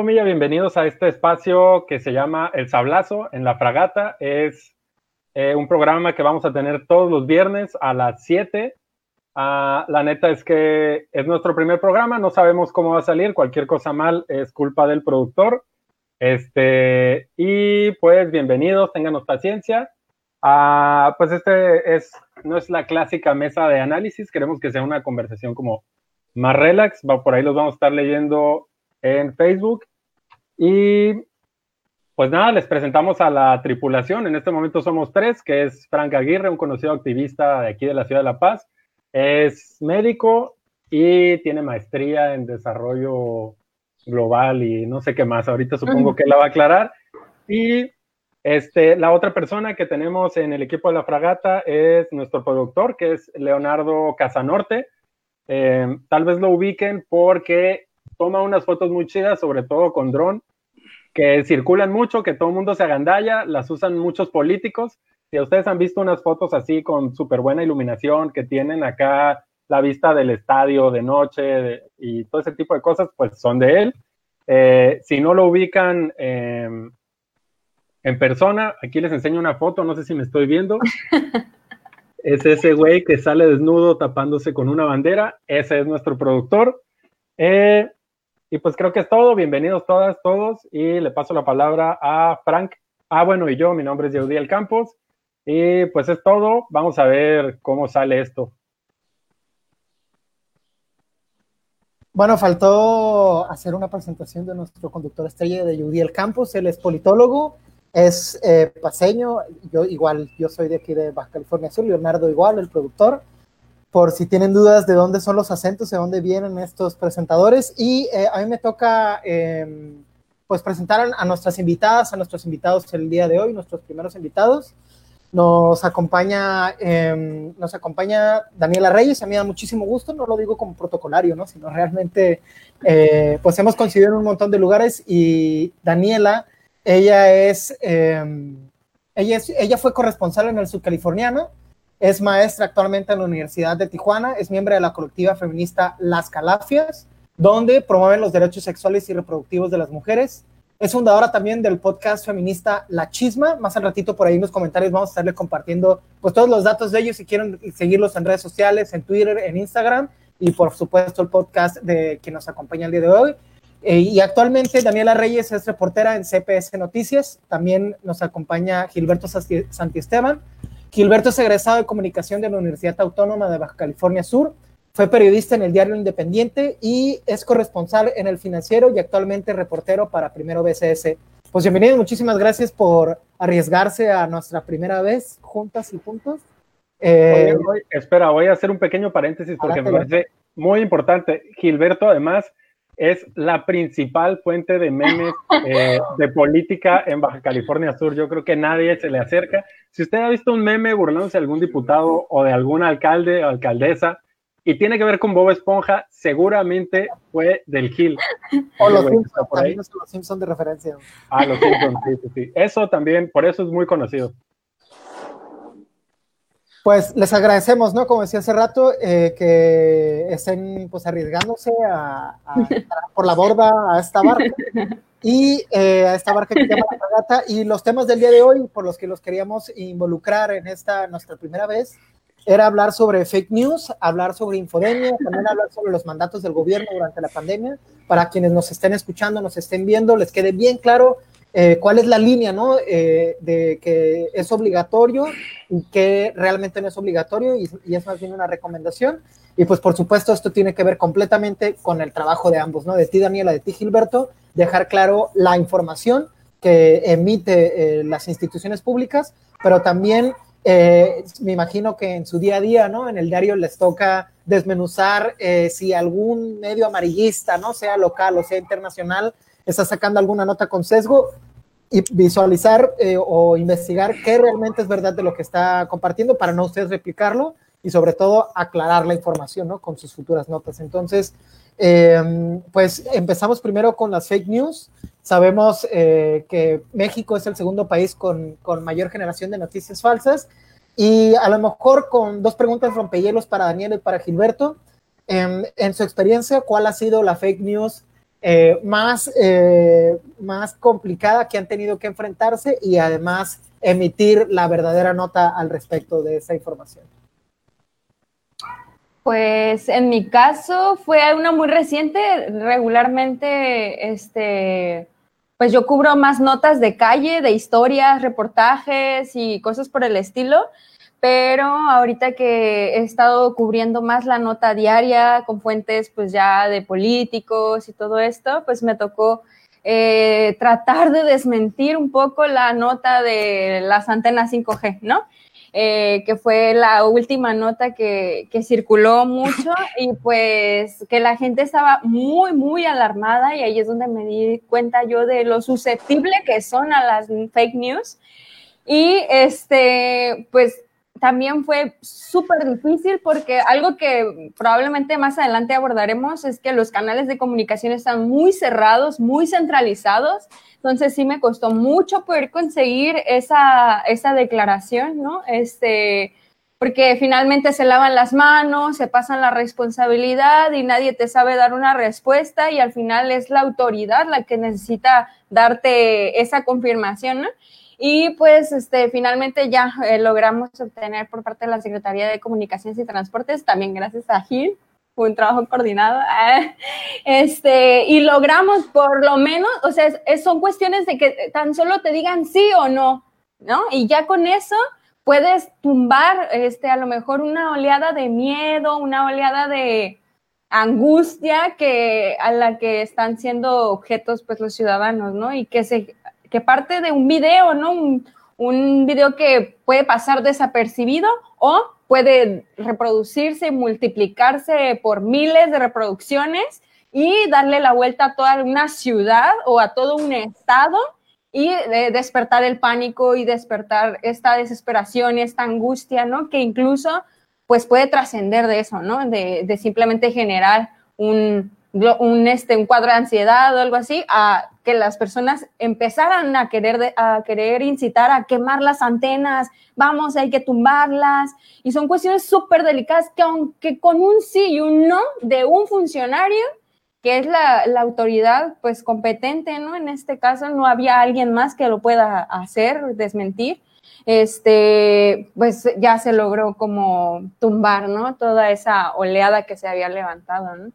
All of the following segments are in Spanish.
Palomilla? Bienvenidos a este espacio que se llama El Sablazo en la Fragata. Es eh, un programa que vamos a tener todos los viernes a las 7. Ah, la neta es que es nuestro primer programa, no sabemos cómo va a salir, cualquier cosa mal es culpa del productor. Este, y pues bienvenidos, ténganos paciencia. Ah, pues este es, no es la clásica mesa de análisis, queremos que sea una conversación como más relax, por ahí los vamos a estar leyendo en Facebook. Y pues nada, les presentamos a la tripulación. En este momento somos tres, que es Frank Aguirre, un conocido activista de aquí de la ciudad de La Paz. Es médico y tiene maestría en desarrollo global y no sé qué más. Ahorita supongo que la va a aclarar. Y este, la otra persona que tenemos en el equipo de la fragata es nuestro productor, que es Leonardo Casanorte. Eh, tal vez lo ubiquen porque toma unas fotos muy chidas, sobre todo con dron, que circulan mucho, que todo el mundo se agandalla, las usan muchos políticos. Si ustedes han visto unas fotos así con súper buena iluminación, que tienen acá la vista del estadio de noche y todo ese tipo de cosas, pues son de él. Eh, si no lo ubican em, en persona, aquí les enseño una foto, no sé si me estoy viendo. es ese güey que sale desnudo tapándose con una bandera, ese es nuestro productor. Eh, y pues creo que es todo. Bienvenidos todas, todos. Y le paso la palabra a Frank. Ah, bueno, y yo, mi nombre es Yeudiel Campos. Y pues es todo. Vamos a ver cómo sale esto. Bueno, faltó hacer una presentación de nuestro conductor estrella de Yudiel Campos. Él es politólogo, es eh, paseño. Yo igual, yo soy de aquí de Baja California Sur. Leonardo igual, el productor por si tienen dudas de dónde son los acentos, de dónde vienen estos presentadores. Y eh, a mí me toca em, pues presentar a nuestras invitadas, a nuestros invitados el día de hoy, nuestros primeros invitados. Nos acompaña, em, nos acompaña Daniela Reyes, a mí da muchísimo gusto, no lo digo como protocolario, ¿no? sino realmente, eh, pues hemos coincidido en un montón de lugares y Daniela, ella es, em, ella, es, ella fue corresponsal en el subcaliforniano, es maestra actualmente en la Universidad de Tijuana, es miembro de la colectiva feminista Las Calafias, donde promueven los derechos sexuales y reproductivos de las mujeres. Es fundadora también del podcast feminista La Chisma. Más al ratito por ahí en los comentarios vamos a estarle compartiendo pues todos los datos de ellos si quieren seguirlos en redes sociales, en Twitter, en Instagram y por supuesto el podcast de que nos acompaña el día de hoy. Eh, y actualmente Daniela Reyes es reportera en CPS Noticias. También nos acompaña Gilberto Santiesteban, Gilberto es egresado de comunicación de la Universidad Autónoma de Baja California Sur. Fue periodista en el diario Independiente y es corresponsal en el financiero y actualmente reportero para Primero BCS. Pues bienvenido, muchísimas gracias por arriesgarse a nuestra primera vez juntas y juntos. Eh, espera, voy a hacer un pequeño paréntesis porque me parece muy importante. Gilberto, además, es la principal fuente de memes eh, de política en Baja California Sur. Yo creo que nadie se le acerca. Si usted ha visto un meme burlándose de algún diputado o de algún alcalde o alcaldesa y tiene que ver con Bob Esponja, seguramente fue del Gil. O los Simpsons, los Simpsons de referencia. Ah, los Simpsons, sí, sí, sí. Eso también, por eso es muy conocido. Pues les agradecemos, ¿no? Como decía hace rato, eh, que estén pues arriesgándose a, por la borda a esta barca. Y eh, a esta barca que se llama la fragata. Y los temas del día de hoy por los que los queríamos involucrar en esta nuestra primera vez era hablar sobre fake news, hablar sobre infodemia, también hablar sobre los mandatos del gobierno durante la pandemia, para quienes nos estén escuchando, nos estén viendo, les quede bien claro eh, cuál es la línea, ¿no? Eh, de que es obligatorio y que realmente no es obligatorio y, es más bien una recomendación. Y pues por supuesto esto tiene que ver completamente con el trabajo de ambos, ¿no? De ti, Daniela, de ti, Gilberto, dejar claro la información que emite eh, las instituciones públicas, pero también me imagino que en su día a día, ¿no? En el diario les toca desmenuzar si algún medio amarillista, ¿no? Sea local o sea internacional, está sacando alguna nota con sesgo y visualizar eh, o investigar qué realmente es verdad de lo que está compartiendo para no ustedes replicarlo y sobre todo aclarar la información ¿no? con sus futuras notas. Entonces, em, pues empezamos primero con las fake news. Sabemos eh, que México es el segundo país con, con, mayor generación de noticias falsas y a lo mejor con dos preguntas rompehielos para Daniel y para Gilberto. Em, en su experiencia, ¿cuál ha sido la fake news eh, más, eh, más complicada que han tenido que enfrentarse y además emitir la verdadera nota al respecto de esa información? Pues en mi caso fue una muy reciente. Regularmente, este, pues yo cubro más notas de calle, de historias, reportajes y cosas por el estilo. Pero ahorita que he estado cubriendo más la nota diaria con fuentes, pues ya de políticos y todo esto, pues me tocó eh, tratar de desmentir un poco la nota de las antenas 5G, ¿no? Eh, que fue la última nota que, que, circuló mucho y pues que la gente estaba muy, muy alarmada y ahí es donde me di cuenta yo de lo susceptible que son a las fake news. Y este, pues también fue súper difícil porque algo que probablemente más adelante abordaremos es que los canales de comunicación están muy cerrados, muy centralizados. Entonces sí me costó mucho poder conseguir esa, esa declaración, ¿no? Este, porque finalmente se lavan las manos, se pasan la responsabilidad y nadie te sabe dar una respuesta y al final es la autoridad la que necesita darte esa confirmación, ¿no? Y pues este, finalmente ya eh, logramos obtener por parte de la Secretaría de Comunicaciones y Transportes, también gracias a Gil, un trabajo coordinado, este, y logramos por lo menos, o sea, son cuestiones de que tan solo te digan sí o no, ¿no? Y ya con eso puedes tumbar, este, a lo mejor una oleada de miedo, una oleada de angustia que a la que están siendo objetos pues los ciudadanos, ¿no? Y que se que parte de un video, ¿no? Un, video que puede pasar desapercibido o puede reproducirse multiplicarse por miles de reproducciones y darle la vuelta a toda una ciudad o a todo un estado y eh, despertar el pánico y despertar esta desesperación y esta angustia, ¿no? Que incluso pues puede trascender de eso, ¿no? De, de simplemente generar un, un, este, un cuadro de ansiedad o algo así, a que las personas empezaran a querer, a querer incitar a quemar las antenas, vamos, hay que tumbarlas, y son cuestiones súper delicadas que aunque con un sí y un no de un funcionario, que es la, la, autoridad pues competente, ¿no? En este caso no había alguien más que lo pueda hacer, desmentir, este, pues ya se logró como tumbar, ¿no? Toda esa oleada que se había levantado, ¿no?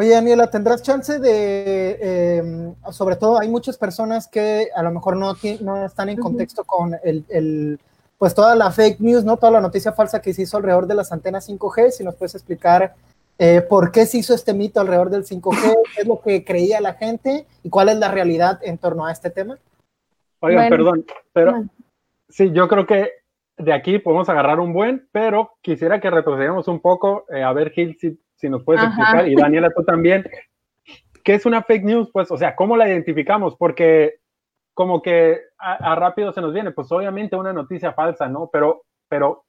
Oye, Daniela, ¿tendrás chance de, em, sobre todo hay muchas personas que a lo mejor no, no están en contexto con el, pues toda la fake news, ¿no? Toda la noticia falsa que se hizo alrededor de las antenas 5G, si nos puedes explicar eh, por qué se hizo este mito alrededor del 5G, qué es lo que creía la gente y cuál es la realidad en torno a este tema. Oigan, perdón, pero sí, yo creo que de aquí podemos agarrar un buen, pero quisiera que retrocediéramos un poco, eh, a ver, Gil, si si nos puedes explicar, y Daniela, tú también, ¿qué es una fake news? Pues, o sea, ¿cómo la identificamos? Porque como que a, rápido se nos viene, pues obviamente una noticia falsa, ¿no? Pero, pero,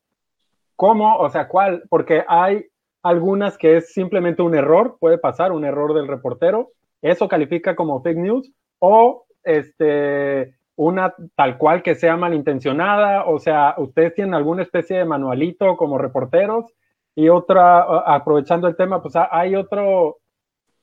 ¿cómo? O sea, ¿cuál? Porque hay algunas que es simplemente un error, puede pasar, un error del reportero, eso califica como fake news, o este, una tal cual que sea malintencionada, o sea, ustedes tienen alguna especie de manualito como reporteros y otra, aprovechando el tema, pues hay otro,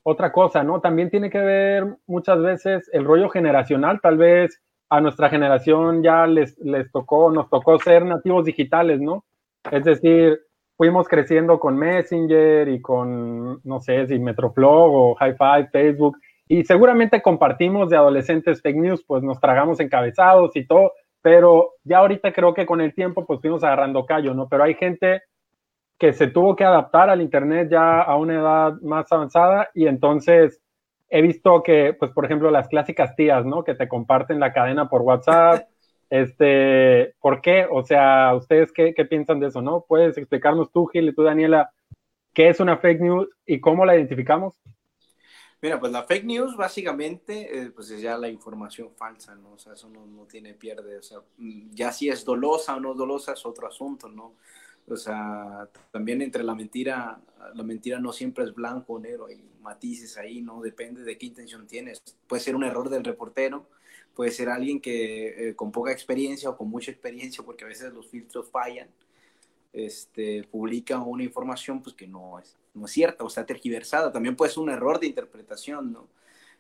otra cosa, ¿no? También tiene que ver muchas veces el rollo generacional, tal vez a nuestra generación ya les, les tocó, nos tocó ser nativos digitales, ¿no? Es decir, fuimos creciendo con Messenger y con, no sé, si Metroflog o Hi-Fi, Facebook, y seguramente compartimos de adolescentes fake news, pues nos tragamos encabezados y todo, pero ya ahorita creo que con el tiempo pues fuimos agarrando callo, ¿no? Pero hay gente que se tuvo que adaptar al Internet ya a una edad más avanzada y entonces he visto que, pues, por ejemplo, las clásicas tías, ¿no? Que te comparten la cadena por WhatsApp. Este, ¿por qué? O sea, ¿ustedes qué, qué piensan de eso, no? ¿Puedes explicarnos tú, Gil, y tú, Daniela, qué es una fake news y cómo la identificamos? Mira, pues la fake news básicamente eh, pues es ya la información falsa, ¿no? O sea, eso no, no, tiene pierde, o sea, mm, ya si es dolosa o no dolosa es otro asunto, ¿no? O sea, también entre la mentira, la mentira no siempre es blanco o negro, hay matices ahí, ¿no? Depende de qué intención tienes. Puede ser un error del reportero, puede ser alguien que eh, con poca experiencia o con mucha experiencia, porque a veces los filtros fallan, este, publica una información pues que no es, no es cierta o está tergiversada. También puede ser un error de interpretación, ¿no?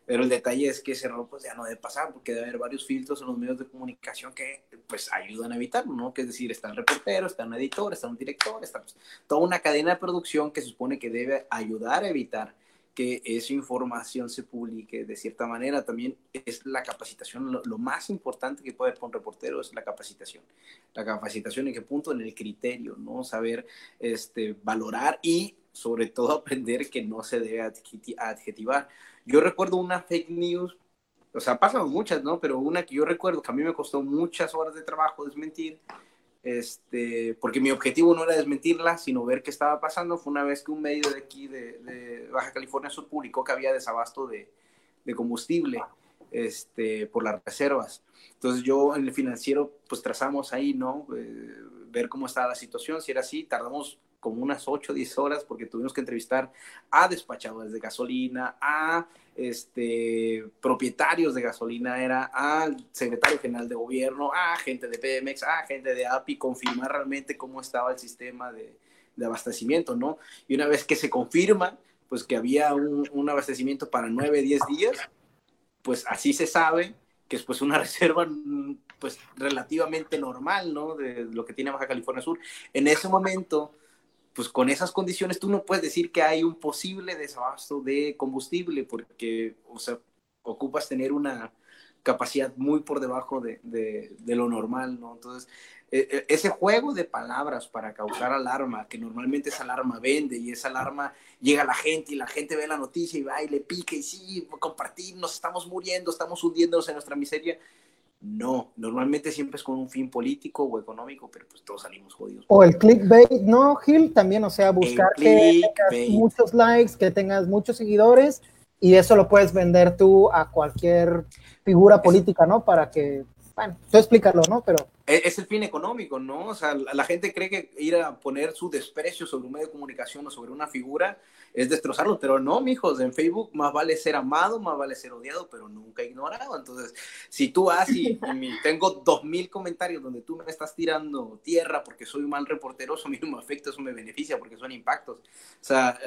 Pero el detalle es que ese error pues ya no debe pasar porque debe haber varios filtros en los medios de comunicación que pues ayudan a evitarlo, ¿no? Que es decir, está el reportero, está un editor, está un director, está pues, toda una cadena de producción que se supone que debe ayudar a evitar que esa información se publique de cierta manera. También es la capacitación, lo, más importante que puede haber con un reportero es la capacitación. La capacitación en qué punto, en el criterio, ¿no? Saber este, valorar y sobre todo aprender que no se debe adjetivar. Yo recuerdo una fake news, o sea, pasan muchas, ¿no? Pero una que yo recuerdo que a mí me costó muchas horas de trabajo desmentir, este, porque mi objetivo no era desmentirla, sino ver qué estaba pasando. Fue una vez que un medio de aquí, de, Baja California Sur, publicó que había desabasto de, de combustible este, por las reservas. Entonces yo en el financiero, pues trazamos ahí, ¿no? Eh, ver cómo estaba la situación. Si era así, tardamos como unas 8 o 10 horas porque tuvimos que entrevistar a despachadores de gasolina, a este, propietarios de gasolina, era al secretario general de gobierno, a gente de Pemex, a gente de API, confirmar realmente cómo estaba el sistema de, abastecimiento, ¿no? Y una vez que se confirma, pues que había un, un abastecimiento para 9, 10 días, pues así se sabe que es pues una reserva pues relativamente normal, ¿no? De lo que tiene Baja California Sur. En ese momento, pues con esas condiciones tú no puedes decir que hay un posible desabasto de combustible porque, o sea, ocupas tener una capacidad muy por debajo de, de, lo normal, ¿no? Entonces, e, e, ese juego de palabras para causar alarma, que normalmente esa alarma vende y esa alarma llega a la gente y la gente ve la noticia y va y le pica y sí, compartir, nos estamos muriendo, estamos hundiéndonos en nuestra miseria, no, normalmente siempre es con un fin político o económico, pero pues todos salimos jodidos. O el clickbait, ¿no, Gil? También, o sea, buscar que tengas muchos likes, que tengas muchos seguidores y eso lo puedes vender tú a cualquier figura política, ¿no? Para que, bueno, tú explícalo, ¿no? Pero es el fin económico, ¿no? O sea, la gente cree que ir a poner su desprecio sobre un medio de comunicación o sobre una figura es destrozarlo, pero no, mijos, en Facebook más vale ser amado, más vale ser odiado, pero nunca ignorado. Entonces, si tú has y, tengo dos mil comentarios donde tú me estás tirando tierra porque soy un mal reportero, eso a mí no afecta, eso me beneficia porque son impactos. O sea,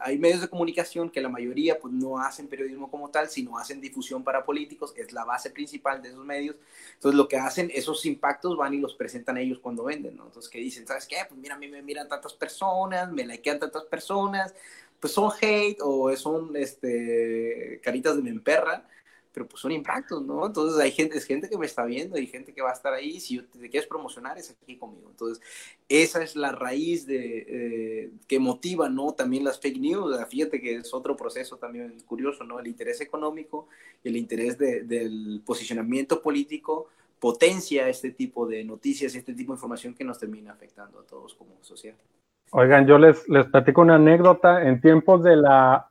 hay medios de comunicación que la mayoría pues no hacen periodismo como tal, sino hacen difusión para políticos, es la base principal de esos medios. Entonces, lo que hacen, esos impactos van y los presentan ellos cuando venden, ¿no? Entonces, ¿qué dicen? ¿Sabes qué? Pues mira, a mí me miran tantas personas, me likean tantas personas, pues son hate o son este, caritas de me emperra, pero pues son impactos, ¿no? Entonces hay gente, es gente que me está viendo, hay gente que va a estar ahí, si te quieres promocionar es aquí conmigo. Entonces, esa es la raíz de, eh, que motiva, ¿no? También las fake news, fíjate que es otro proceso también curioso, ¿no? El interés económico y el interés del posicionamiento político potencia este tipo de noticias, este tipo de información que nos termina afectando a todos como sociedad. Oigan, yo les, les platico una anécdota en tiempos de la,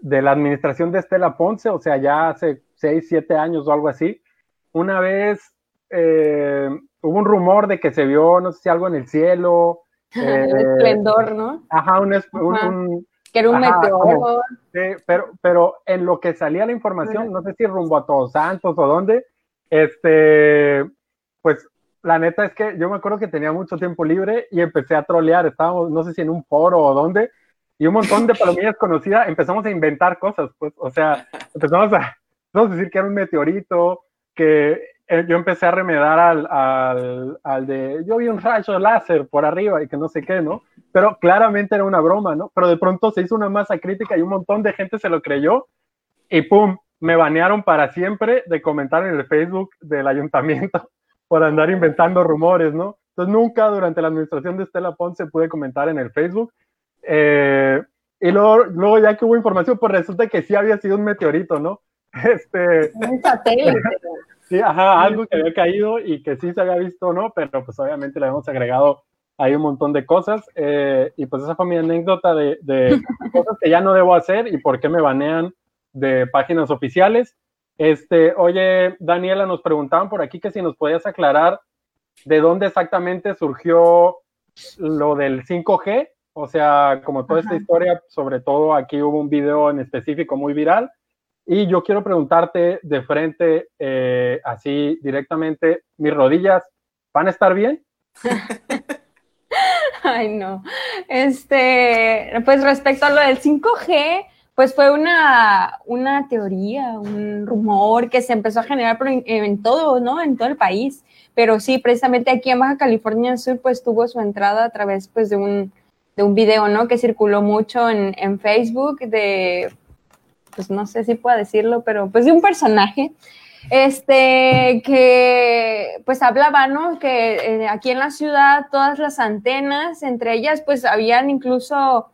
de la administración de Estela Ponce, o sea, ya hace seis, siete años o algo así. Una vez eh, hubo un rumor de que se vio, no sé si algo en el cielo. Eh, esplendor, ¿no? Ajá, un, un, que era un meteoro. sí, pero, pero en lo que salía la información, no sé si rumbo a Todos Santos o dónde, este, pues la neta es que yo me acuerdo que tenía mucho tiempo libre y empecé a trolear, estábamos, no sé si en un foro o dónde, y un montón de palomillas conocidas empezamos a inventar cosas, pues, o sea, empezamos a, vamos a decir que era un meteorito, que eh, yo empecé a remedar al, al, al, de, yo vi un rayo láser por arriba y que no sé qué, ¿no? Pero claramente era una broma, ¿no? Pero de pronto se hizo una masa crítica y un montón de gente se lo creyó y ¡pum! Me banearon para siempre de comentar en el Facebook del ayuntamiento por andar inventando rumores, ¿no? Entonces nunca durante la administración de Estela Ponce pude comentar en el Facebook. Eh, y luego, luego, ya que hubo información, pues resulta que sí había sido un meteorito, ¿no? Este, un satélite. sí, ajá, algo que había caído y que sí se había visto, ¿no? Pero pues obviamente le hemos agregado ahí un montón de cosas. Eh, y pues esa fue mi anécdota de, de cosas que ya no debo hacer y por qué me banean de páginas oficiales. Este, oye, Daniela, nos preguntaban por aquí que si nos podías aclarar de dónde exactamente surgió lo del 5G, o sea, como toda esta historia, sobre todo aquí hubo un video en específico muy viral. Y yo quiero preguntarte de frente, eh, así directamente, ¿mis rodillas van a estar bien? Ay, no. Este, pues respecto a lo del 5G, pues fue una, una teoría, un rumor que se empezó a generar en, todo, ¿no? En todo el país. Pero sí, precisamente aquí en Baja California Sur, pues tuvo su entrada a través, pues, de un, de un video, ¿no? Que circuló mucho en, en Facebook de, pues, no sé si puedo decirlo, pero pues de un personaje este, que pues hablaba, ¿no? Que eh, aquí en la ciudad todas las antenas, entre ellas pues habían incluso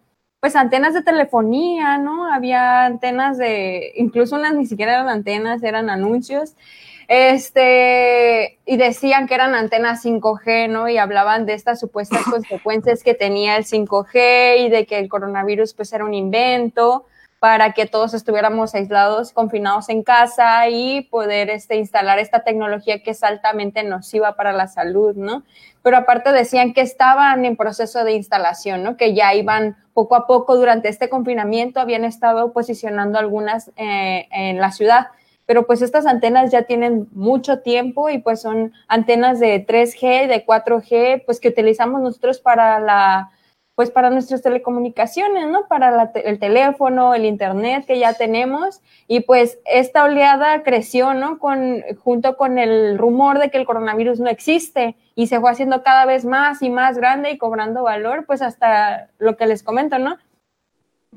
pues antenas de telefonía, ¿no? Había antenas de, incluso unas ni siquiera eran antenas, eran anuncios. Este, y decían que eran antenas 5G, ¿no? Y hablaban de estas supuestas consecuencias que tenía el 5G y de que el coronavirus pues era un invento para que todos estuviéramos aislados, confinados en casa y poder este, instalar esta tecnología que es altamente nociva para la salud, ¿no? Pero aparte decían que estaban en proceso de instalación, ¿no? Que ya iban poco a poco durante este confinamiento, habían estado posicionando algunas eh, en la ciudad, pero pues estas antenas ya tienen mucho tiempo y pues son antenas de 3G, de 4G, pues que utilizamos nosotros para la pues para nuestras telecomunicaciones, ¿no? Para el teléfono, el internet que ya tenemos y pues esta oleada creció, ¿no? Con, junto con el rumor de que el coronavirus no existe y se fue haciendo cada vez más y más grande y cobrando valor, pues hasta lo que les comento, ¿no?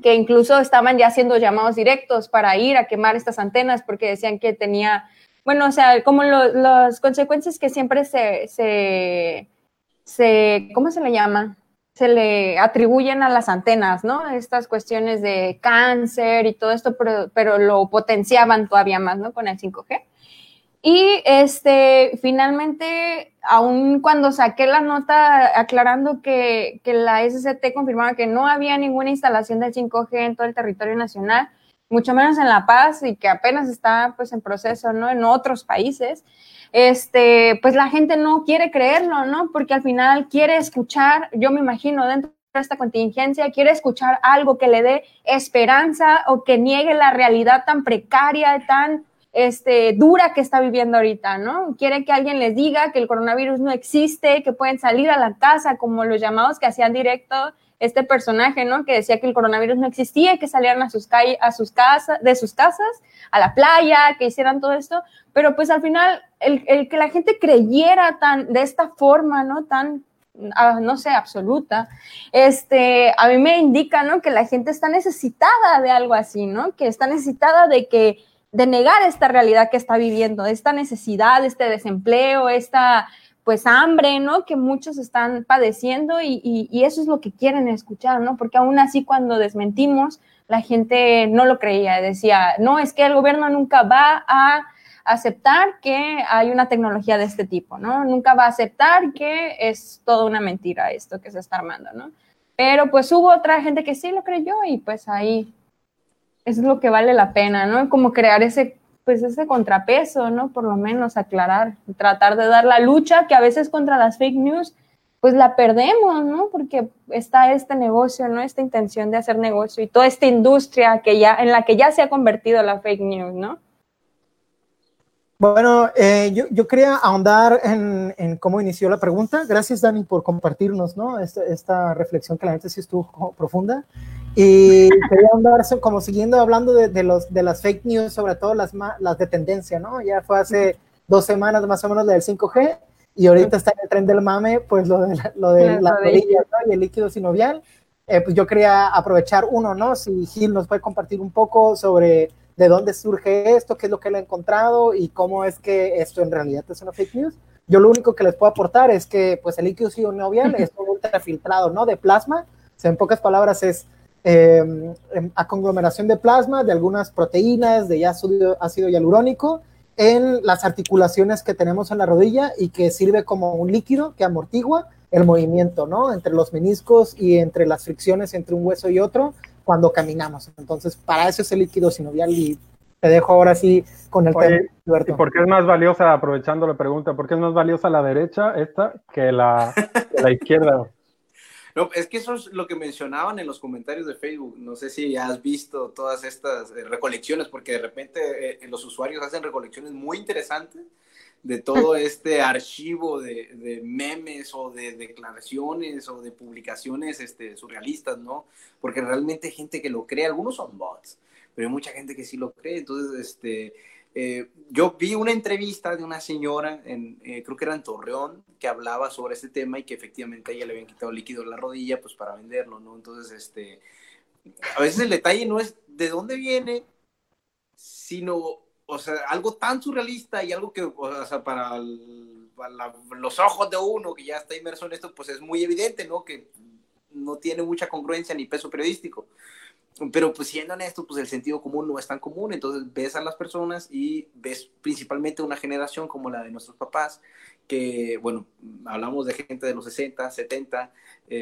Que incluso estaban ya haciendo llamados directos para ir a quemar estas antenas porque decían que tenía, bueno, o sea, como las consecuencias que siempre se, se, se, ¿cómo se le llama? Se le atribuyen a las antenas, ¿no? Estas cuestiones de cáncer y todo esto, pero, lo potenciaban todavía más, ¿no? Con el 5G. Y este, finalmente, aún cuando saqué la nota aclarando que, que, la SCT confirmaba que no había ninguna instalación del 5G en todo el territorio nacional, mucho menos en La Paz y que apenas está pues en proceso, ¿no? En otros países, este, pues la gente no quiere creerlo, ¿no? Porque al final quiere escuchar, yo me imagino dentro de esta contingencia, quiere escuchar algo que le dé esperanza o que niegue la realidad tan precaria, tan este, dura que está viviendo ahorita, ¿no? Quiere que alguien les diga que el coronavirus no existe, que pueden salir a la casa, como los llamados que hacían directo este personaje, ¿no? Que decía que el coronavirus no existía, que salieran a sus a sus casas, de sus casas, a la playa, que hicieran todo esto, pero pues al final el, que la gente creyera tan de esta forma, ¿no? Tan ah, no sé, absoluta, este, a mí me indica, ¿no? Que la gente está necesitada de algo así, ¿no? Que está necesitada de que, de negar esta realidad que está viviendo, esta necesidad, este desempleo, esta, pues hambre, ¿no? Que muchos están padeciendo y, eso es lo que quieren escuchar, ¿no? Porque aún así cuando desmentimos, la gente no lo creía, decía, no, es que el gobierno nunca va a aceptar que hay una tecnología de este tipo, ¿no? Nunca va a aceptar que es toda una mentira esto que se está armando, ¿no? Pero pues hubo otra gente que sí lo creyó y pues ahí es lo que vale la pena, ¿no? Como crear ese pues ese contrapeso, ¿no? Por lo menos aclarar, tratar de dar la lucha que a veces contra las fake news, pues la perdemos, ¿no? Porque está este negocio, ¿no? Esta intención de hacer negocio y toda esta industria que ya, en la que ya se ha convertido la fake news, ¿no? Bueno, eh, yo, yo, quería ahondar en, en, cómo inició la pregunta. Gracias, Dani, por compartirnos, ¿no? Esta, esta reflexión que la gente sí estuvo profunda. Y quería andar como siguiendo hablando de, los, de las fake news, sobre todo las, las de tendencia, ¿no? Ya fue hace dos semanas más o menos del 5G y ahorita está en el tren del mame, pues lo de, lo de la rodilla y el líquido sinovial. Eh, pues yo quería aprovechar uno, ¿no? Si Gil nos puede compartir un poco sobre de dónde surge esto, qué es lo que él ha encontrado y cómo es que esto en realidad es una fake news. Yo lo único que les puedo aportar es que pues el líquido sinovial es un ultrafiltrado, ¿no? De plasma. O sea, en pocas palabras es eh, a conglomeración de plasma de algunas proteínas de ácido, ácido hialurónico en las articulaciones que tenemos en la rodilla y que sirve como un líquido que amortigua el movimiento, ¿no? Entre los meniscos y entre las fricciones entre un hueso y otro cuando caminamos. Entonces, para eso es el líquido sinovial y te dejo ahora sí con el tema. ¿Y por qué es más valiosa, aprovechando la pregunta, por qué es más valiosa la derecha esta que la, la izquierda? No, es que eso es lo que mencionaban en los comentarios de Facebook. No sé si has visto todas estas eh, recolecciones, porque de repente eh, los usuarios hacen recolecciones muy interesantes de todo este archivo de, memes o de declaraciones o de publicaciones este, surrealistas, ¿no? Porque realmente hay gente que lo cree, algunos son bots, pero hay mucha gente que sí lo cree, entonces, este, eh, yo vi una entrevista de una señora, en, eh, creo que era en Torreón, que hablaba sobre este tema y que efectivamente a ella le habían quitado líquido en la rodilla, pues para venderlo, ¿no? Entonces, este, a veces el detalle no es de dónde viene, sino o sea, algo tan surrealista y algo que, o sea, para, los ojos de uno que ya está inmerso en esto, pues es muy evidente, ¿no? Que no tiene mucha congruencia ni peso periodístico. Pero pues siendo honesto, pues el sentido común no es tan común, entonces ves a las personas y ves principalmente una generación como la de nuestros papás, que, bueno, hablamos de gente de los 60, 70,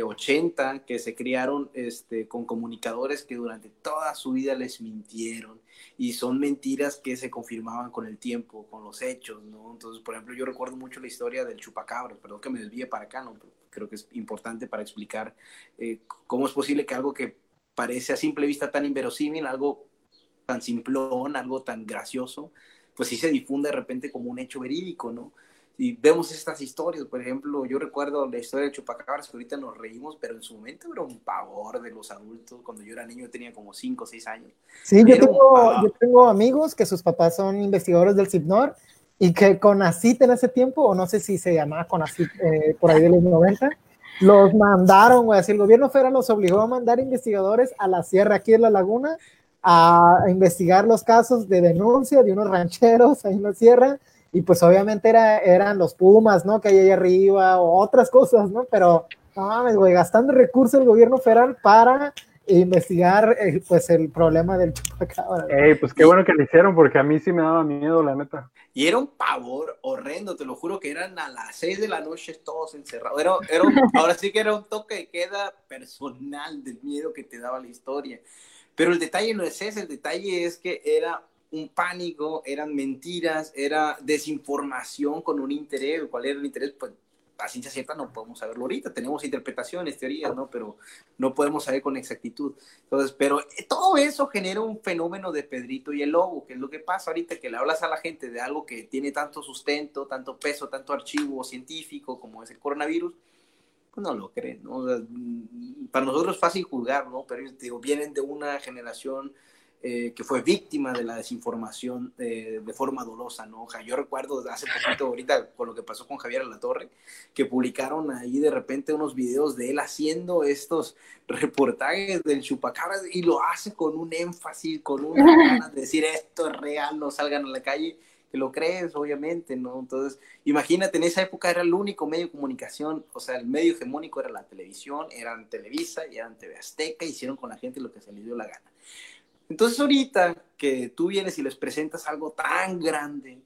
80, que se criaron este, con comunicadores que durante toda su vida les mintieron y son mentiras que se confirmaban con el tiempo, con los hechos, ¿no? Entonces, por ejemplo, yo recuerdo mucho la historia del chupacabras, perdón que me desvíe para acá, ¿no? creo que es importante para explicar eh, cómo es posible que algo que parece a simple vista tan inverosímil, algo tan simplón, algo tan gracioso, pues sí se difunde de repente como un hecho verídico, ¿no? Y vemos estas historias, por ejemplo, yo recuerdo la historia de Chupacabras, que ahorita nos reímos, pero en su momento era un pavor de los adultos. Cuando yo era niño tenía como 5 o 6 años. Sí, yo tengo, yo tengo, amigos que sus papás son investigadores del CIPNOR y que con ACIT en ese tiempo, o no sé si se llamaba con ACIT eh, por ahí de los 90, los mandaron, güey, así el gobierno federal los obligó a mandar investigadores a la sierra aquí en la laguna a investigar los casos de denuncia de unos rancheros ahí en la sierra y pues obviamente era, eran los Pumas, ¿no? Que hay ahí arriba o otras cosas, ¿no? Pero no mames, güey, gastando recursos el gobierno federal para investigar eh, pues el problema del chupacabra. Ey, pues qué bueno que lo hicieron porque a mí sí me daba miedo, la neta. Y era un pavor horrendo, te lo juro que eran a las 6 de la noche todos encerrados. Era, era ahora sí que era un toque de queda personal del miedo que te daba la historia. Pero el detalle no es ese, el detalle es que era un pánico, eran mentiras, era desinformación con un interés. ¿Cuál era el interés? Pues a ciencia cierta no podemos saberlo ahorita. Tenemos interpretaciones, teorías, ¿no? Pero no podemos saber con exactitud. Entonces, pero eh, todo eso genera un fenómeno de Pedrito y el lobo, que es lo que pasa ahorita, que le hablas a la gente de algo que tiene tanto sustento, tanto peso, tanto archivo científico como es el coronavirus, pues no lo creen, ¿no? Mm, para nosotros es fácil juzgar, ¿no? Pero digo, vienen de una generación eh, que fue víctima de la desinformación eh, de forma dolosa, ¿no? O sea, yo recuerdo hace poquito, ahorita, con lo que pasó con Javier Torre, que publicaron ahí de repente unos videos de él haciendo estos reportajes del chupacabras y lo hace con un énfasis, con una ganas de decir esto es real, no salgan a la calle, que lo crees, obviamente, ¿no? Entonces, imagínate, en esa época era el único medio de comunicación, o sea, el medio hegemónico era la televisión, eran Televisa eran TV Azteca, hicieron con la gente lo que se les dio la gana. Entonces ahorita que tú vienes y les presentas algo tan grande,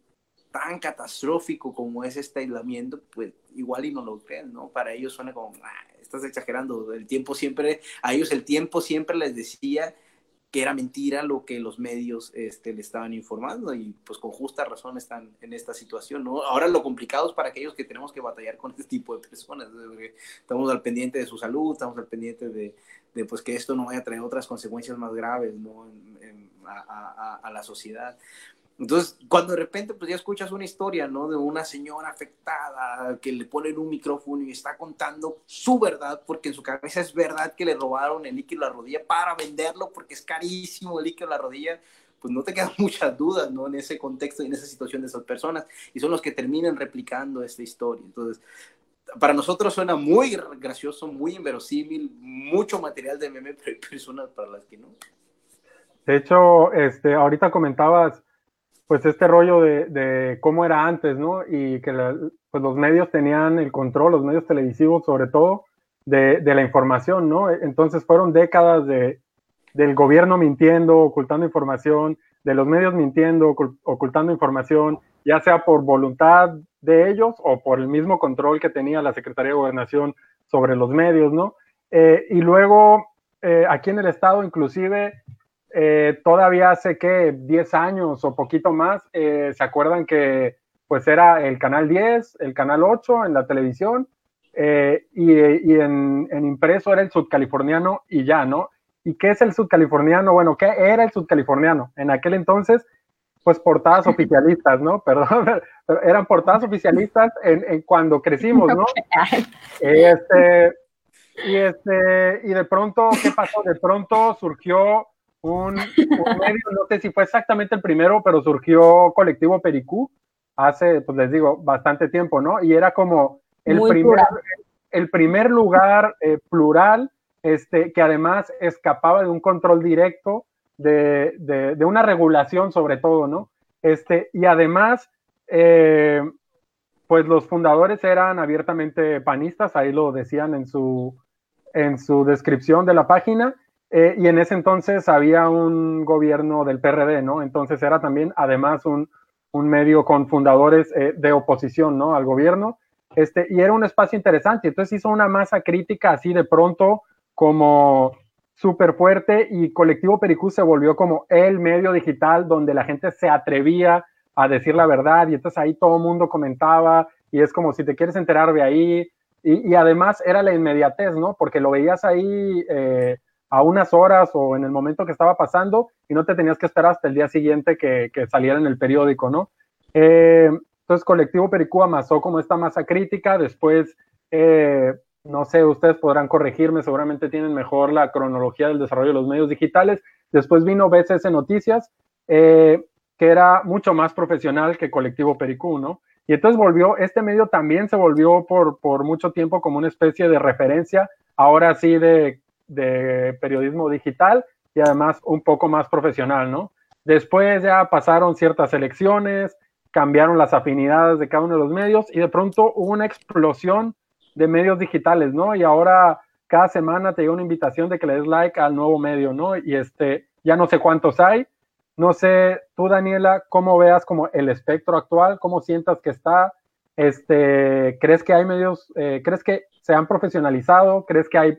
tan catastrófico como es este aislamiento, pues igual y no lo creen, ¿no? Para ellos suena como, ah, estás exagerando, el tiempo siempre, a ellos el tiempo siempre les decía que era mentira lo que los medios este, le estaban informando y pues con justa razón están en esta situación, ¿no? Ahora lo complicado es para aquellos que tenemos que batallar con este tipo de personas, estamos al pendiente de su salud, estamos al pendiente de, de pues que esto no vaya a traer otras consecuencias más graves, ¿no? a, a, a, la sociedad. Entonces, cuando de repente pues ya escuchas una historia, ¿no? De una señora afectada que le ponen un micrófono y está contando su verdad, porque en su cabeza es verdad que le robaron el líquido de la rodilla para venderlo, porque es carísimo el líquido de la rodilla, pues no te quedan muchas dudas, ¿no? En ese contexto y en esa situación de esas personas, y son los que terminan replicando esta historia. Entonces, para nosotros suena muy gracioso, muy inverosímil, mucho material de meme, pero hay personas para las que no. De hecho, este, ahorita comentabas pues este rollo de, cómo era antes, ¿no? Y que pues los medios tenían el control, los medios televisivos sobre todo, de, la información, ¿no? Entonces fueron décadas de, del gobierno mintiendo, ocultando información, de los medios mintiendo, ocultando información, ya sea por voluntad de ellos o por el mismo control que tenía la Secretaría de Gobernación sobre los medios, ¿no? Eh, y luego, eh, aquí en el Estado, inclusive, eh, todavía hace que 10 años o poquito más, se acuerdan que pues era el canal 10, el canal 8 en la televisión y, y en, en, impreso era el sudcaliforniano y ya, ¿no? ¿Y qué es el sudcaliforniano? Bueno, ¿qué era el sudcaliforniano? En aquel entonces pues portadas oficialistas, ¿no? Perdón, pero eran portadas oficialistas en, cuando crecimos, ¿no? Este, y este, y de pronto, ¿qué pasó? De pronto surgió un, medio, no sé si fue exactamente el primero, pero surgió Colectivo Pericú hace, pues les digo, bastante tiempo, ¿no? Y era como el, primer, el primer lugar eh, plural, este, que además escapaba de un control directo, de, de, una regulación sobre todo, ¿no? Este, y además, eh, pues los fundadores eran abiertamente panistas, ahí lo decían en su, en su descripción de la página, eh, y en ese entonces había un gobierno del PRD, ¿no? Entonces era también, además, un, un medio con fundadores eh, de oposición, ¿no? Al gobierno. Este, y era un espacio interesante. Entonces hizo una masa crítica así de pronto como súper fuerte y Colectivo Pericú se volvió como el medio digital donde la gente se atrevía a decir la verdad y entonces ahí todo el mundo comentaba y es como si te quieres enterar de ahí y, además era la inmediatez, ¿no? Porque lo veías ahí eh, a unas horas o en el momento que estaba pasando y no te tenías que esperar hasta el día siguiente que, saliera en el periódico, ¿no? Eh, entonces, Colectivo Pericú amasó como esta masa crítica, después, eh, no sé, ustedes podrán corregirme, seguramente tienen mejor la cronología del desarrollo de los medios digitales, después vino BCS Noticias, eh, que era mucho más profesional que Colectivo Pericú, ¿no? Y entonces volvió, este medio también se volvió por, por mucho tiempo como una especie de referencia, ahora sí de de periodismo digital y además un poco más profesional, ¿no? Después ya pasaron ciertas elecciones, cambiaron las afinidades de cada uno de los medios y de pronto hubo una explosión de medios digitales, ¿no? Y ahora cada semana te llega una invitación de que le des like al nuevo medio, ¿no? Y este, ya no sé cuántos hay. No sé, tú, Daniela, cómo veas como el espectro actual, cómo sientas que está, este, ¿crees que hay medios, eh, crees que se han profesionalizado? ¿Crees que hay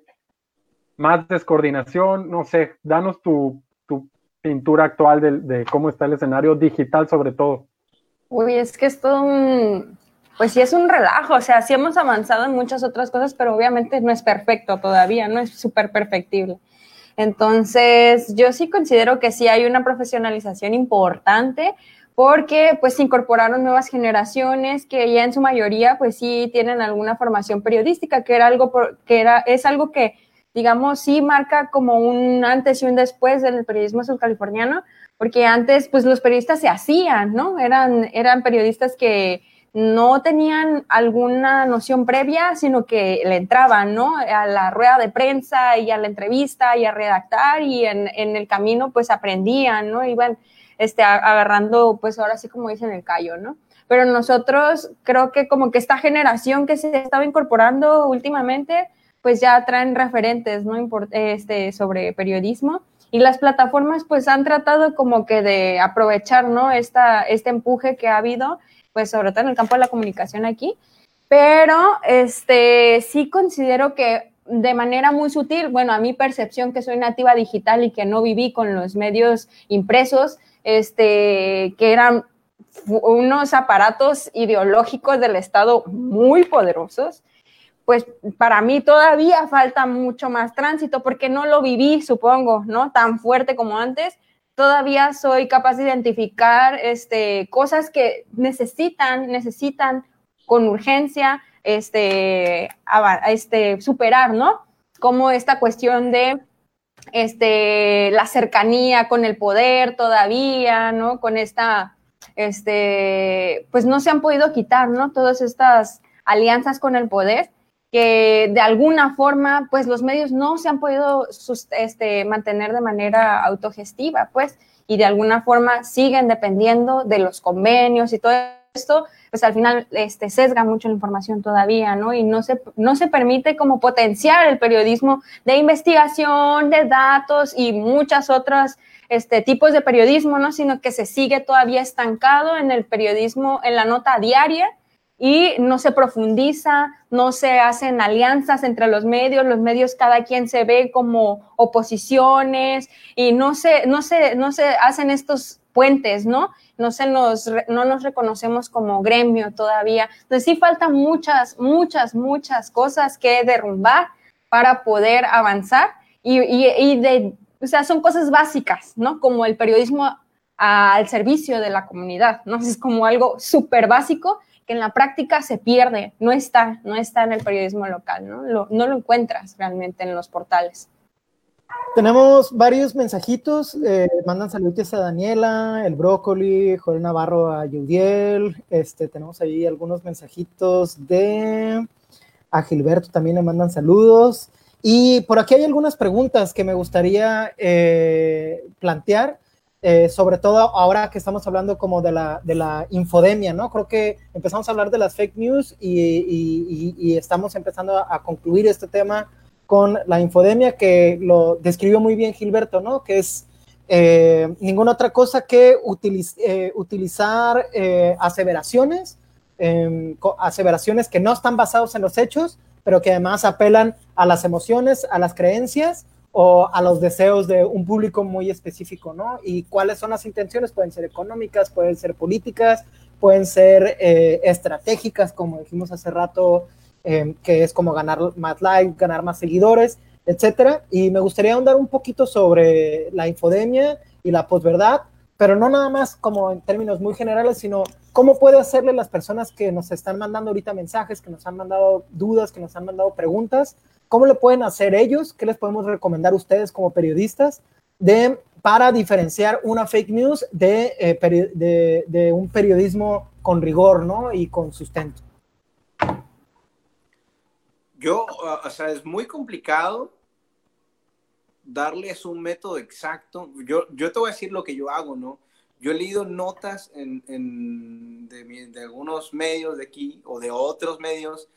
más descoordinación, no sé, danos tu, pintura actual de, cómo está el escenario digital sobre todo. Uy, es que es pues sí es un relajo, o sea, sí hemos avanzado en muchas otras cosas, pero obviamente no es perfecto todavía, no es súper perfectible. Entonces, yo sí considero que sí hay una profesionalización importante porque pues incorporaron nuevas generaciones que ya en su mayoría pues sí tienen alguna formación periodística, que era algo que era es algo que digamos, sí marca como un antes y un después en el periodismo subcaliforniano, porque antes, pues los periodistas se hacían, ¿no? Eran, eran periodistas que no tenían alguna noción previa, sino que le entraban, ¿no? A la rueda de prensa y a la entrevista y a redactar y en, en el camino, pues aprendían, ¿no? Iban este, agarrando, pues ahora sí como dicen el callo, ¿no? Pero nosotros creo que como que esta generación que se estaba incorporando últimamente, pues ya traen referentes, ¿no? Este, sobre periodismo. Y las plataformas pues han tratado como que de aprovechar, ¿no? Esta, este empuje que ha habido, pues sobre todo en el campo de la comunicación aquí. Pero este, sí considero que de manera muy sutil, bueno, a mi percepción que soy nativa digital y que no viví con los medios impresos, este, que eran unos aparatos ideológicos del Estado muy poderosos, pues para mí todavía falta mucho más tránsito porque no lo viví, supongo, ¿no? Tan fuerte como antes. Todavía soy capaz de identificar este, cosas que necesitan, necesitan con urgencia este, este, superar, ¿no? Como esta cuestión de este, la cercanía con el poder todavía, ¿no? Con esta, este, pues no se han podido quitar, ¿no? Todas estas alianzas con el poder que de alguna forma, pues los medios no se han podido este, mantener de manera autogestiva, pues, y de alguna forma siguen dependiendo de los convenios y todo esto, pues al final este, sesga mucho la información todavía, ¿no? Y no se, no se permite como potenciar el periodismo de investigación, de datos y muchas otras este, tipos de periodismo, ¿no? Sino que se sigue todavía estancado en el periodismo, en la nota diaria, y no se profundiza, no se hacen alianzas entre los medios, los medios cada quien se ve como oposiciones y no se, no se, no se hacen estos puentes, ¿no? No, se nos, no nos reconocemos como gremio todavía. Entonces sí faltan muchas, muchas, muchas cosas que derrumbar para poder avanzar y, y, de, o sea, son cosas básicas, ¿no? Como el periodismo al servicio de la comunidad, ¿no? Es como algo súper básico que en la práctica se pierde, no está, no está en el periodismo local, ¿no? Lo, no lo encuentras realmente en los portales. Tenemos varios mensajitos, eh, mandan saludos a Daniela, el brócoli, Joel Navarro a Yudiel, este, tenemos ahí algunos mensajitos de a Gilberto también le mandan saludos. Y por aquí hay algunas preguntas que me gustaría eh, plantear. Eh, sobre todo ahora que estamos hablando como de la, de la infodemia, ¿no? Creo que empezamos a hablar de las fake news y, estamos empezando a, concluir este tema con la infodemia que lo describió muy bien Gilberto, ¿no? Que es eh, ninguna otra cosa que eh, utilizar aseveraciones, em, aseveraciones que no están basadas en los hechos, pero que además apelan a las emociones, a las creencias o a los deseos de un público muy específico, ¿no? Y cuáles son las intenciones, pueden ser económicas, pueden ser políticas, pueden ser eh, estratégicas, como dijimos hace rato, em, que es como ganar más likes, ganar más seguidores, etcétera. Y me gustaría ahondar un poquito sobre la infodemia y la posverdad, pero no nada más como en términos muy generales, sino cómo puede hacerle las personas que nos están mandando ahorita mensajes, que nos han mandado dudas, que nos han mandado preguntas, ¿Cómo le pueden hacer ellos? ¿Qué les podemos recomendar ustedes como periodistas de, para diferenciar una fake news de, eh, de, un periodismo con rigor ¿no? y con sustento? Yo, o sea, es muy complicado darles un método exacto. Yo, yo te voy a decir lo que yo hago, ¿no? Yo he leído notas en, en de, de, algunos medios de aquí o de otros medios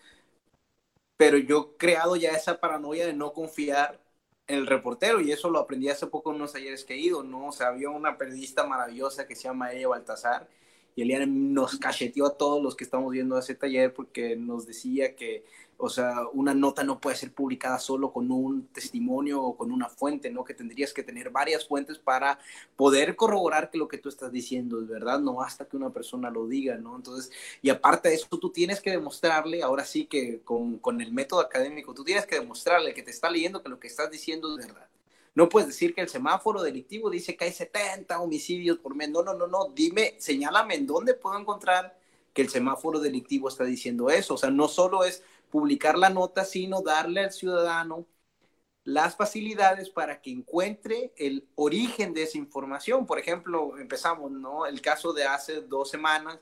pero yo he creado ya esa paranoia de no confiar en el reportero y eso lo aprendí hace poco en unos talleres que he ido, ¿no? O sea, había una periodista maravillosa que se llama ella Baltasar y Eliana nos cacheteó a todos los que estamos viendo ese taller porque nos decía que o sea, una nota no puede ser publicada solo con un testimonio o con una fuente, ¿no? Que tendrías que tener varias fuentes para poder corroborar que lo que tú estás diciendo es verdad, no hasta que una persona lo diga, ¿no? Entonces, y aparte de eso, tú tienes que demostrarle, ahora sí que con, con el método académico, tú tienes que demostrarle que te está leyendo que lo que estás diciendo es verdad. No puedes decir que el semáforo delictivo dice que hay 70 homicidios por mes. No, no, no, no. Dime, señálame en dónde puedo encontrar que el semáforo delictivo está diciendo eso. O sea, no solo es publicar la nota, sino darle al ciudadano las facilidades para que encuentre el origen de esa información. Por ejemplo, empezamos, ¿no? El caso de hace dos semanas,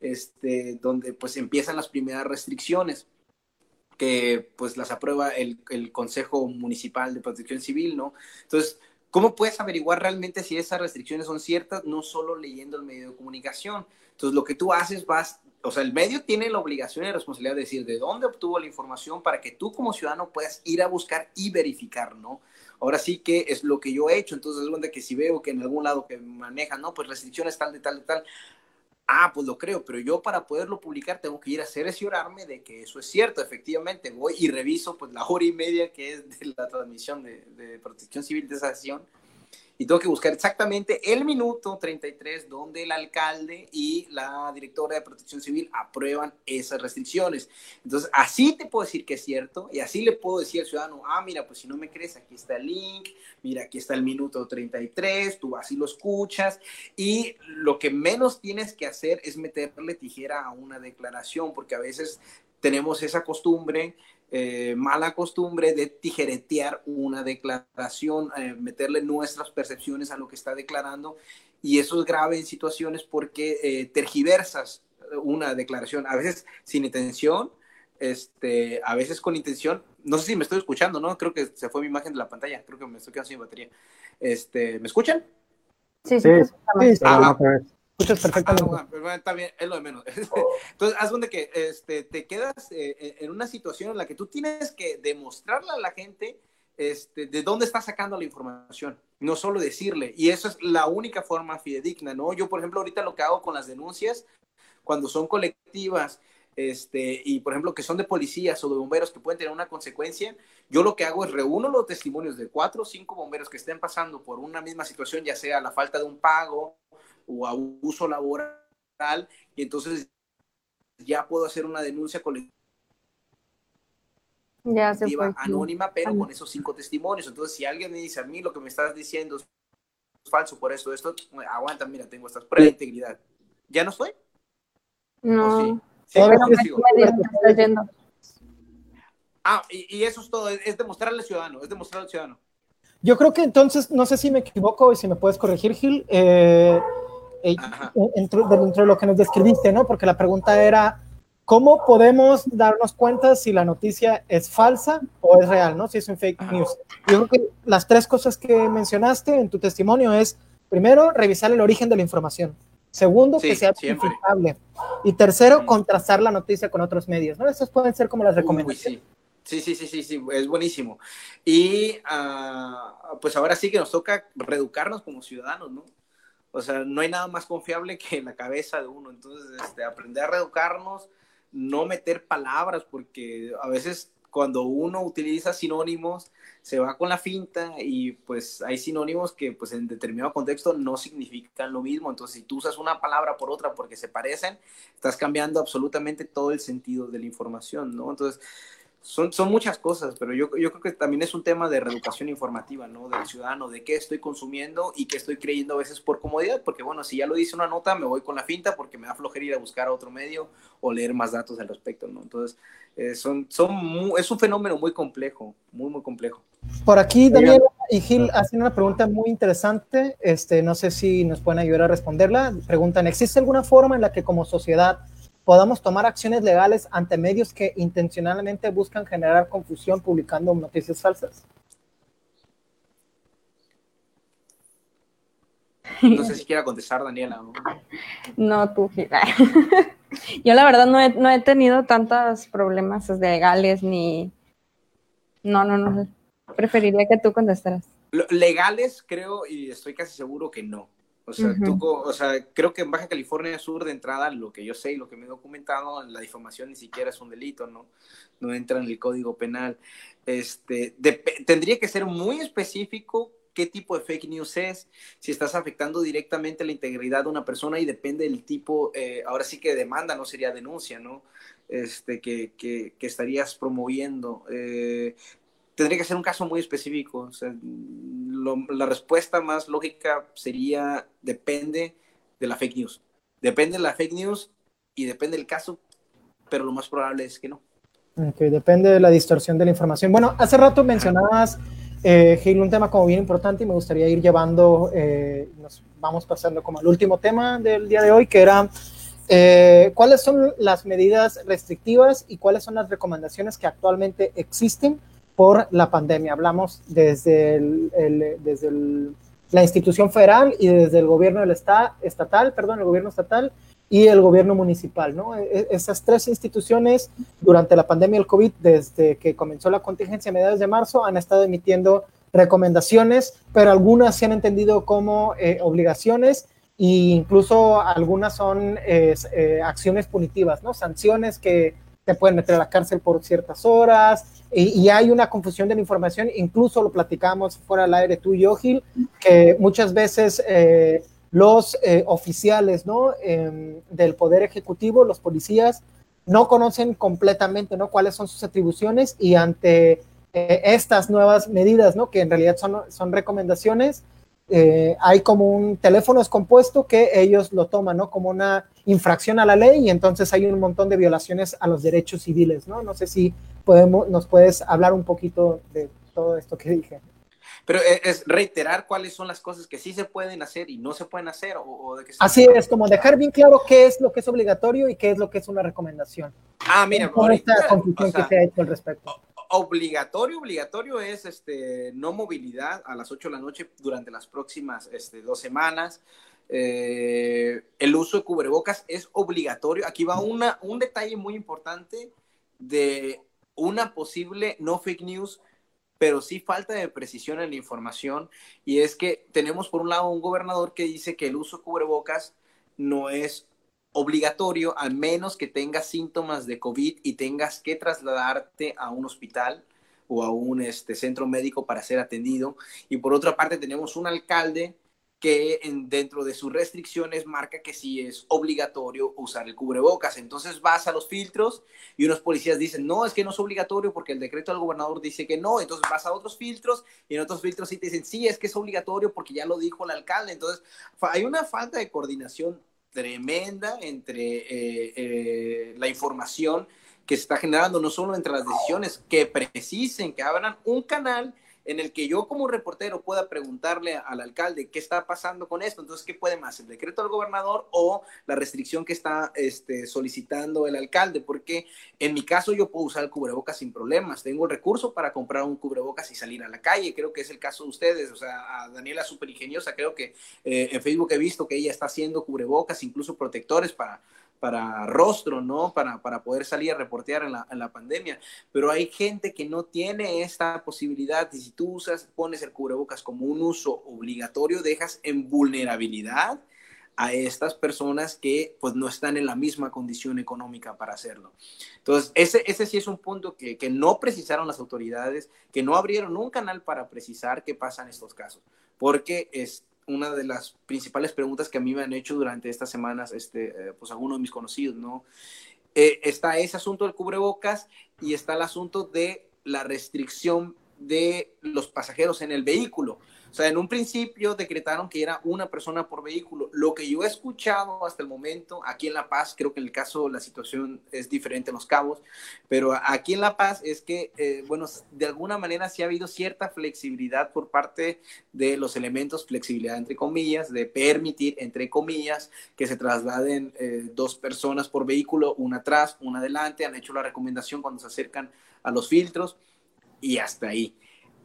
este, donde pues empiezan las primeras restricciones que pues las aprueba el, el Consejo Municipal de Protección Civil, ¿no? Entonces, ¿cómo puedes averiguar realmente si esas restricciones son ciertas? No solo leyendo el medio de comunicación. Entonces, lo que tú haces, vas o sea, el medio tiene la obligación y la responsabilidad de decir de dónde obtuvo la información para que tú como ciudadano puedas ir a buscar y verificar, ¿no? Ahora sí que es lo que yo he hecho, entonces es donde que si veo que en algún lado que manejan, no, pues restricciones tal de tal de tal, ah, pues lo creo, pero yo para poderlo publicar tengo que ir a cerciorarme de que eso es cierto, efectivamente, voy y reviso pues la hora y media que es de la transmisión de, protección civil de esa sesión y tengo que buscar exactamente el minuto 33 donde el alcalde y la directora de protección civil aprueban esas restricciones. Entonces, así te puedo decir que es cierto y así le puedo decir al ciudadano, ah, mira, pues si no me crees, aquí está el link, mira, aquí está el minuto 33, tú así lo escuchas y lo que menos tienes que hacer es meterle tijera a una declaración, porque a veces tenemos esa costumbre eh, mala costumbre de tijeretear una declaración, eh, meterle nuestras percepciones a lo que está declarando y eso es grave en situaciones porque eh, tergiversas una declaración, a veces sin intención, este, a veces con intención. No sé si me estoy escuchando, ¿no? Creo que se fue mi imagen de la pantalla, creo que me estoy quedando sin batería. Este, ¿Me escuchan? Sí, sí. sí, escuchas perfectamente. Ah, está bien, es lo de menos. Entonces, haz donde que este, te quedas eh, eh, en una situación en la que tú tienes que demostrarle a la gente este, de dónde está sacando la información, no solo decirle. Y eso es la única forma fidedigna, ¿no? Yo, por ejemplo, ahorita lo que hago con las denuncias, cuando son colectivas, este, y por ejemplo que son de policías o de bomberos que pueden tener una consecuencia, yo lo que hago es reúno los testimonios de cuatro o cinco bomberos que estén pasando por una misma situación, ya sea la falta de un pago o abuso laboral, y entonces ya puedo hacer una denuncia colectiva anónima, pero con esos cinco testimonios. Entonces, si alguien me dice a mí lo que me estás diciendo falso por esto, esto, aguanta, mira, tengo estas pruebas de integridad. ¿Ya no estoy? No. Sí, me yendo. Ah, y, y eso es todo, es, es demostrarle al ciudadano, es demostrarle al ciudadano. Yo creo que entonces, no sé si me equivoco y si me puedes corregir, Gil, eh. Dentro, dentro de lo que nos describiste, ¿no? Porque la pregunta era, ¿cómo podemos darnos cuenta si la noticia es falsa o es real, ¿no? Si es un fake Ajá. news. Yo creo que las tres cosas que mencionaste en tu testimonio es, primero, revisar el origen de la información. Segundo, Sí, que sea verificable. Y tercero, Mm. contrastar la noticia con otros medios, ¿no? Esas pueden ser como las Uy, recomendaciones. sí. Sí, sí, sí, sí, sí, es buenísimo. Y ah, pues ahora sí que nos toca reeducarnos como ciudadanos, ¿no? O sea, no hay nada más confiable que la cabeza de uno. Entonces, este, aprender a reeducarnos, no meter palabras, porque a veces cuando uno utiliza sinónimos, se va con la finta y pues hay sinónimos que pues en determinado contexto no significan lo mismo. Entonces, si tú usas una palabra por otra porque se parecen, estás cambiando absolutamente todo el sentido de la información, ¿no? Entonces, son, son muchas cosas, pero yo, yo creo que también es un tema de reeducación informativa, ¿no? Del ciudadano, de qué estoy consumiendo y qué estoy creyendo a veces por comodidad, porque bueno, si ya lo dice una nota, me voy con la finta porque me da flojera ir a buscar a otro medio o leer más datos al respecto, ¿no? Entonces, eh, son, son mu- es un fenómeno muy complejo, muy, muy complejo. Por aquí, Daniel y Gil hacen una pregunta muy interesante. Este, no sé si nos pueden ayudar a responderla. Preguntan: ¿existe alguna forma en la que, como sociedad, podamos tomar acciones legales ante medios que intencionalmente buscan generar confusión publicando noticias falsas? No sé si quiera contestar, Daniela. ¿no? Tú, Gil. Yo la verdad no he, no he tenido tantos problemas legales ni... No, no, no. Preferiría que tú contestaras. Legales, creo, y estoy casi seguro que no. O sea, Ujú. tú o sea, creo que en Baja California Sur, de entrada, lo que yo sé y lo que me he documentado, la difamación ni siquiera es un delito, ¿no? No entra en el código penal. Este, tendría que ser muy específico qué tipo de fake news es, si estás afectando directamente la integridad de una persona y depende del tipo, eh, ahora sí que demanda, no sería denuncia, ¿no? Este, que, que, que estarías promoviendo. Eh, tendría que ser un caso muy específico. O sea, la respuesta más lógica sería depende de la fake news. Depende de la fake news y depende del caso, pero lo más probable es que no. Ok, depende de la distorsión de la información. Bueno, hace rato mencionabas, eh, Gil, un tema como bien importante y me gustaría ir llevando, eh, nos vamos pasando como al último tema del día de hoy, que era eh, cuáles son las medidas restrictivas y cuáles son las recomendaciones que actualmente existen por la pandemia. Hablamos desde, el- el- desde el- la institución federal y desde el gobierno del esta- estatal, perdón, el gobierno estatal y el gobierno municipal, ¿no? E- e- esas tres instituciones durante la pandemia del COVID, desde que comenzó la contingencia a mediados de marzo, han estado emitiendo recomendaciones, pero algunas se han entendido como eh, obligaciones e incluso algunas son eh, eh, acciones punitivas, ¿no? Sanciones que te pueden meter a la cárcel por ciertas horas y, hay una confusión de la información, incluso lo platicamos fuera del aire tú y yo, Gil, que muchas veces eh, los eh, oficiales ¿no? Em, del Poder Ejecutivo, los policías, no conocen completamente ¿no? cuáles son sus atribuciones y ante eh, estas nuevas medidas, ¿no? que en realidad son, son recomendaciones, eh, hay como un teléfono descompuesto que ellos lo toman ¿no? como una infracción a la ley y entonces hay un montón de violaciones a los derechos civiles. No, no sé si podemos, nos puedes hablar un poquito de todo esto que dije. Pero es, es reiterar cuáles son las cosas que sí se pueden hacer y no se pueden hacer. O, o de que se- Así es, como dejar bien claro qué es lo que es obligatorio y qué es lo que es una recomendación. Ah, mira, Con esta confusión o sea, que se ha hecho al respecto. Obligatorio, obligatorio es este, no movilidad a las 8 de la noche durante las próximas este, dos semanas. Eh, el uso de cubrebocas es obligatorio. Aquí va una, un detalle muy importante de una posible no fake news, pero sí falta de precisión en la información. Y es que tenemos por un lado un gobernador que dice que el uso de cubrebocas no es obligatorio a menos que tengas síntomas de COVID y tengas que trasladarte a un hospital o a un este, centro médico para ser atendido. Y por otra parte tenemos un alcalde que dentro de sus restricciones marca que sí es obligatorio usar el cubrebocas. Entonces vas a los filtros y unos policías dicen, no, es que no es obligatorio porque el decreto del gobernador dice que no. Entonces vas a otros filtros y en otros filtros sí te dicen, sí, es que es obligatorio porque ya lo dijo el alcalde. Entonces hay una falta de coordinación tremenda entre eh, eh, la información que se está generando, no solo entre las decisiones, que precisen, que abran un canal en el que yo como reportero pueda preguntarle al alcalde qué está pasando con esto. Entonces, ¿qué puede más? ¿El decreto del gobernador o la restricción que está este, solicitando el alcalde? Porque en mi caso yo puedo usar el cubrebocas sin problemas. Tengo el recurso para comprar un cubrebocas y salir a la calle. Creo que es el caso de ustedes. O sea, a Daniela súper ingeniosa. Creo que eh, en Facebook he visto que ella está haciendo cubrebocas, incluso protectores para para rostro, ¿no? Para, para poder salir a reportear en la, en la, pandemia. Pero hay gente que no tiene esta posibilidad y si tú usas, pones el cubrebocas como un uso obligatorio, dejas en vulnerabilidad a estas personas que pues no están en la misma condición económica para hacerlo. Entonces, ese, ese sí es un punto que, que no precisaron las autoridades, que no abrieron un canal para precisar qué pasa en estos casos, porque es, una de las principales preguntas que a mí me han hecho durante estas semanas, este, eh, pues algunos de mis conocidos, ¿no? Eh, está ese asunto del cubrebocas y está el asunto de la restricción de los pasajeros en el vehículo. O sea, en un principio decretaron que era una persona por vehículo. Lo que yo he escuchado hasta el momento, aquí en La Paz, creo que en el caso la situación es diferente en Los Cabos, pero aquí en La Paz es que, eh, bueno, de alguna manera sí ha habido cierta flexibilidad por parte de los elementos, flexibilidad entre comillas, de permitir, entre comillas, que se trasladen eh, dos personas por vehículo, una atrás, una adelante. Han hecho la recomendación cuando se acercan a los filtros y hasta ahí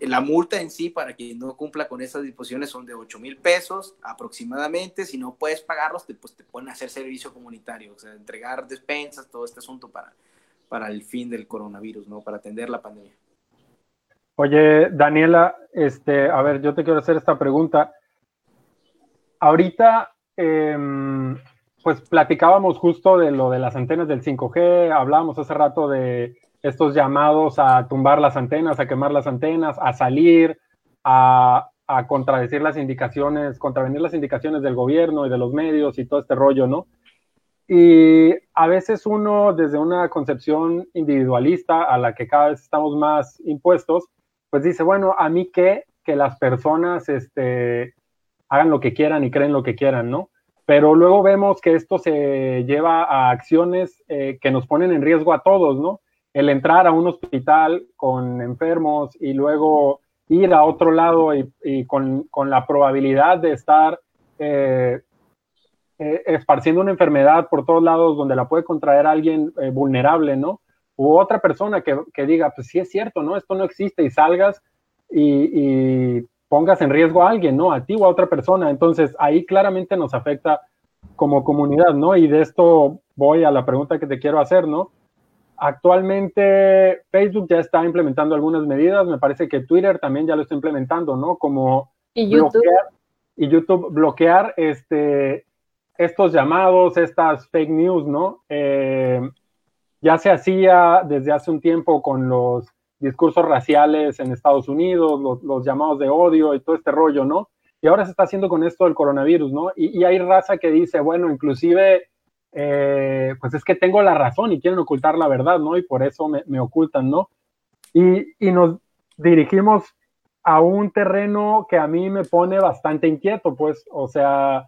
la multa en sí para quien no cumpla con esas disposiciones son de 8 mil pesos aproximadamente. Si no puedes pagarlos, te, pues te pueden hacer servicio comunitario, o sea, entregar despensas, todo este asunto para, para el fin del coronavirus, ¿no? Para atender la pandemia. Oye, Daniela, este, a ver, yo te quiero hacer esta pregunta. Ahorita, em, pues platicábamos justo de lo de las antenas del 5G, hablábamos hace rato de estos llamados a tumbar las antenas, a quemar las antenas, a salir, a, contradecir las indicaciones, contravenir las indicaciones del gobierno y de los medios y todo este rollo, ¿no? Y a veces uno, desde una concepción individualista a la que cada vez estamos más impuestos, pues dice, bueno, a mí qué, que las personas este, hagan lo que quieran y creen lo que quieran, ¿no? Pero luego vemos que esto se lleva a acciones eh, que nos ponen en riesgo a todos, ¿no? El entrar a un hospital con enfermos y luego ir a otro lado y, con, la probabilidad de estar eh, eh, esparciendo una enfermedad por todos lados donde la puede contraer alguien eh, vulnerable, ¿no? U otra persona que, diga, pues sí es cierto, ¿no? Esto no existe y salgas y, y pongas en riesgo a alguien, ¿no? A ti o a otra persona. Entonces ahí claramente nos afecta como comunidad, ¿no? Y de esto voy a la pregunta que te quiero hacer, ¿no? Actualmente Facebook ya está implementando algunas medidas, me parece que Twitter también ya lo está implementando, ¿no? Como ¿Y YouTube? bloquear y YouTube bloquear este, estos llamados, estas fake news, ¿no? Eh, ya se hacía desde hace un tiempo con los discursos raciales en Estados Unidos, los, llamados de odio y todo este rollo, ¿no? Y ahora se está haciendo con esto del coronavirus, ¿no? Y, y hay raza que dice, bueno, inclusive eh, pues es que tengo la razón y quieren ocultar la verdad, ¿no? Y por eso me, ocultan, ¿no? Y, nos dirigimos a un terreno que a mí me pone bastante inquieto, pues, o sea,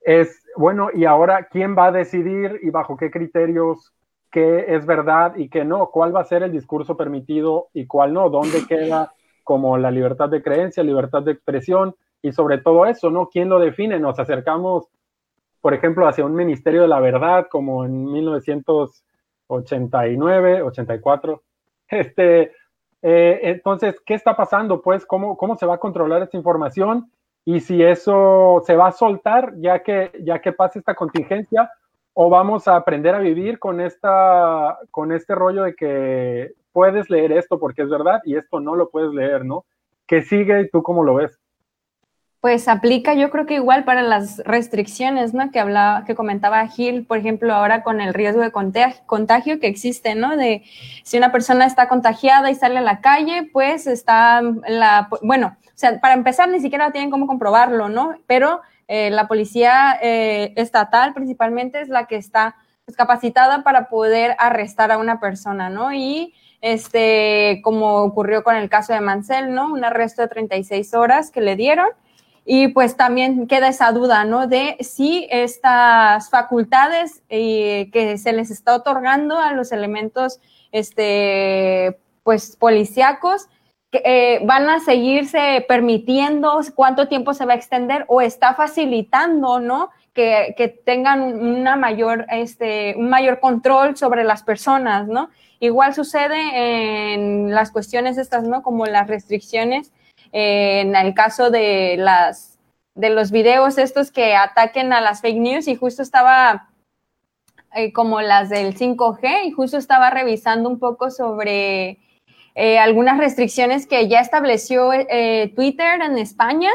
es, bueno, y ahora, ¿quién va a decidir y bajo qué criterios qué es verdad y qué no? ¿Cuál va a ser el discurso permitido y cuál no? ¿Dónde queda como la libertad de creencia, libertad de expresión? Y sobre todo eso, ¿no? ¿Quién lo define? Nos acercamos por ejemplo, hacia un Ministerio de la Verdad, como en 1989, 84. Este, eh, entonces, ¿qué está pasando? Pues, ¿cómo, ¿cómo se va a controlar esta información? Y si eso se va a soltar ya que, ya que pase esta contingencia, o vamos a aprender a vivir con, esta, con este rollo de que puedes leer esto porque es verdad y esto no lo puedes leer, ¿no? ¿Qué sigue y tú cómo lo ves? Pues aplica yo creo que igual para las restricciones, ¿no? Que hablaba, que comentaba Gil, por ejemplo, ahora con el riesgo de contagio, que existe, ¿no? De si una persona está contagiada y sale a la calle, pues está la, bueno, O sea, para empezar, ni siquiera tienen cómo comprobarlo, ¿no? Pero eh, la policía eh, estatal principalmente es la que está pues, capacitada para poder arrestar a una persona, ¿no? Y este, como ocurrió con el caso de Mansell, ¿no? Un arresto de 36 horas que le dieron. Y pues también queda esa duda, ¿no? De si estas facultades eh, que se les está otorgando a los elementos, este, pues, policíacos, eh, van a seguirse permitiendo cuánto tiempo se va a extender o está facilitando, ¿no? Que, que, tengan una mayor, este, un mayor control sobre las personas, ¿no? Igual sucede en las cuestiones estas, ¿no? Como las restricciones, en el caso de las, de los videos estos que ataquen a las fake news y justo estaba eh, como las del 5G y justo estaba revisando un poco sobre eh, algunas restricciones que ya estableció eh, Twitter en España,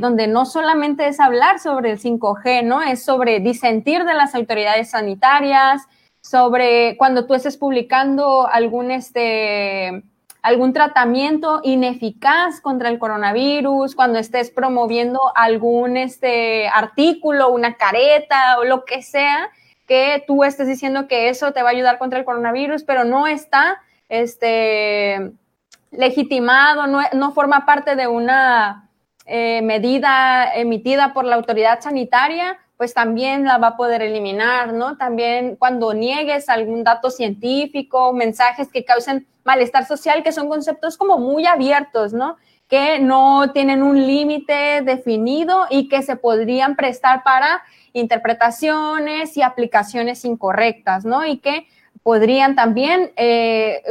donde no solamente es hablar sobre el 5G, ¿no? Es sobre disentir de las autoridades sanitarias, sobre cuando tú estés publicando algún, este, algún tratamiento ineficaz contra el coronavirus, cuando estés promoviendo algún este, artículo, una careta o lo que sea, que tú estés diciendo que eso te va a ayudar contra el coronavirus, pero no está este, legitimado, no, forma parte de una eh, medida emitida por la autoridad sanitaria, pues también la va a poder eliminar, ¿no? También cuando niegues algún dato científico, mensajes que causen malestar social, que son conceptos como muy abiertos, ¿no? Que no tienen un límite definido y que se podrían prestar para interpretaciones y aplicaciones incorrectas, ¿no? Y que podrían también, eh,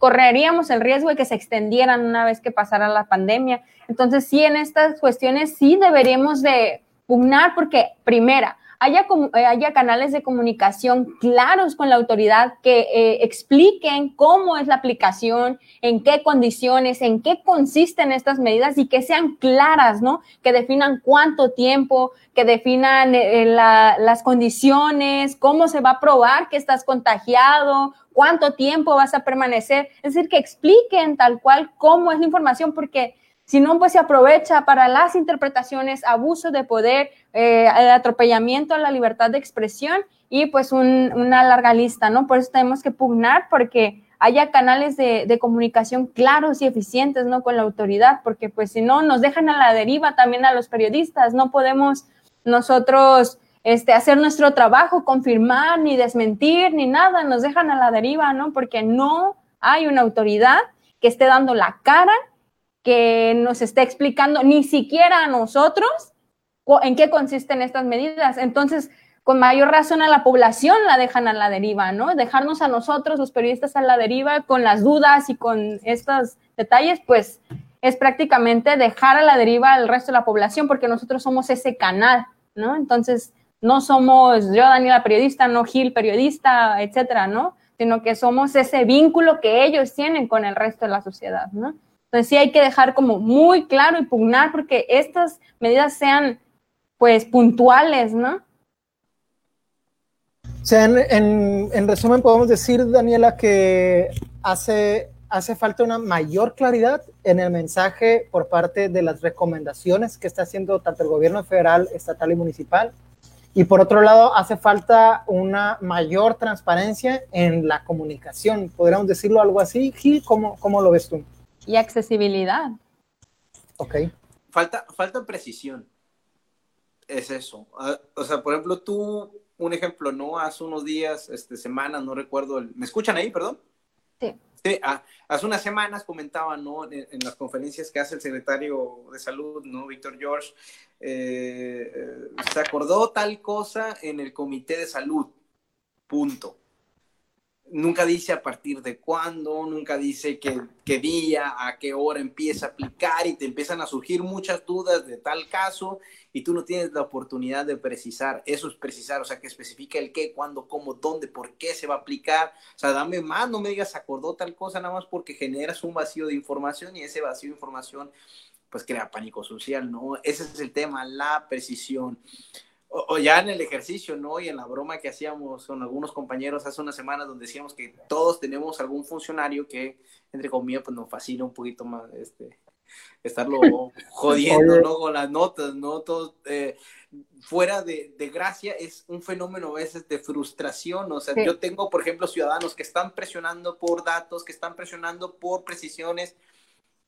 correríamos el riesgo de que se extendieran una vez que pasara la pandemia. Entonces, sí, en estas cuestiones sí deberíamos de pugnar porque, primera, haya, eh, haya canales de comunicación claros con la autoridad que eh, expliquen cómo es la aplicación, en qué condiciones, en qué consisten estas medidas y que sean claras, ¿no? Que definan cuánto tiempo, que definan eh, las condiciones, cómo se va a probar que estás contagiado, cuánto tiempo vas a permanecer. Es decir, que expliquen tal cual cómo es la información, porque si no, pues se aprovecha para las interpretaciones, abuso de poder, eh, atropellamiento a la libertad de expresión y pues una larga lista, ¿no? Por eso tenemos que pugnar porque haya canales de, comunicación claros y eficientes, ¿no? Con la autoridad, porque pues si no, nos dejan a la deriva también a los periodistas, no podemos nosotros este, hacer nuestro trabajo, confirmar, ni desmentir, ni nada, nos dejan a la deriva, ¿no? Porque no hay una autoridad que esté dando la cara que nos esté explicando ni siquiera a nosotros en qué consisten estas medidas. Entonces, con mayor razón a la población la dejan a la deriva, ¿no? Dejarnos a nosotros, los periodistas, a la deriva con las dudas y con estos detalles, pues es prácticamente dejar a la deriva al resto de la población porque nosotros somos ese canal, ¿no? Entonces, no somos yo, Daniela, periodista, no Gil, periodista, etcétera, ¿no? Sino que somos ese vínculo que ellos tienen con el resto de la sociedad, ¿no? Entonces sí hay que dejar como muy claro y pugnar porque estas medidas sean pues puntuales, ¿no? O sea, en, resumen podemos decir, Daniela, que hace, hace falta una mayor claridad en el mensaje por parte de las recomendaciones que está haciendo tanto el gobierno federal, estatal y municipal. Y por otro lado, hace falta una mayor transparencia en la comunicación. ¿Podríamos decirlo algo así? Gil, ¿cómo, cómo lo ves tú? Y accesibilidad. Ok. Falta, falta precisión. Es eso. Ah, o sea, por ejemplo, tú, un ejemplo, ¿no? Hace unos días, este, semanas, no recuerdo. ¿Me escuchan ahí, perdón? Sí. Sí, ah, hace unas semanas comentaban, ¿no? En, las conferencias que hace el secretario de salud, ¿no? Víctor George, eh, eh, se acordó tal cosa en el comité de salud. Punto nunca dice a partir de cuándo, nunca dice qué, día, a qué hora empieza a aplicar y te empiezan a surgir muchas dudas de tal caso y tú no tienes la oportunidad de precisar. Eso es precisar, o sea, que especifica el qué, cuándo, cómo, dónde, por qué se va a aplicar. O sea, dame más, no me digas acordó tal cosa nada más porque generas un vacío de información y ese vacío de información pues crea pánico social, ¿no? Ese es el tema, la precisión o, ya en el ejercicio, ¿no? Y en la broma que hacíamos con algunos compañeros hace unas semanas donde decíamos que todos tenemos algún funcionario que, entre comillas, pues nos fascina un poquito más, este, estarlo jodiendo, ¿no? Con las notas, ¿no? Todo, eh, fuera de, de, gracia es un fenómeno a veces de frustración. O sea, yo tengo, por ejemplo, ciudadanos que están presionando por datos, que están presionando por precisiones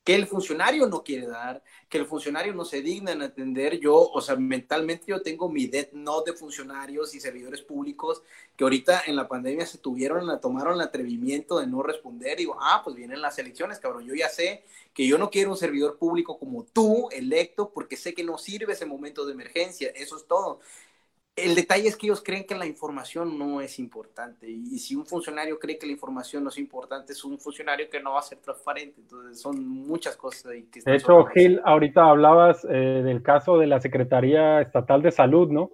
que el funcionario no quiere dar, que el funcionario no se digna en atender. Yo, o sea, mentalmente yo tengo mi dead note de funcionarios y servidores públicos que ahorita en la pandemia se tuvieron, la, tomaron el atrevimiento de no responder. Digo, ah, pues vienen las elecciones, cabrón. Yo ya sé que yo no quiero un servidor público como tú, electo, porque sé que no sirve ese momento de emergencia. Eso es todo el detalle es que ellos creen que la información no es importante y, si un funcionario cree que la información no es importante es un funcionario que no va a ser transparente entonces son muchas cosas ahí que de hecho Gil ahorita hablabas eh, del caso de la Secretaría Estatal de Salud no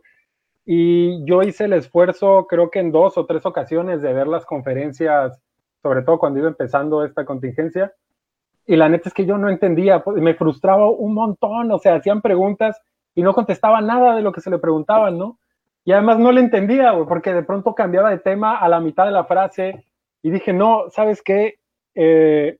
y yo hice el esfuerzo creo que en dos o tres ocasiones de ver las conferencias sobre todo cuando iba empezando esta contingencia y la neta es que yo no entendía pues, me frustraba un montón o sea hacían preguntas y no contestaba nada de lo que se le preguntaban no y además no le entendía, güey, porque de pronto cambiaba de tema a la mitad de la frase y dije, no, ¿sabes qué? Eh,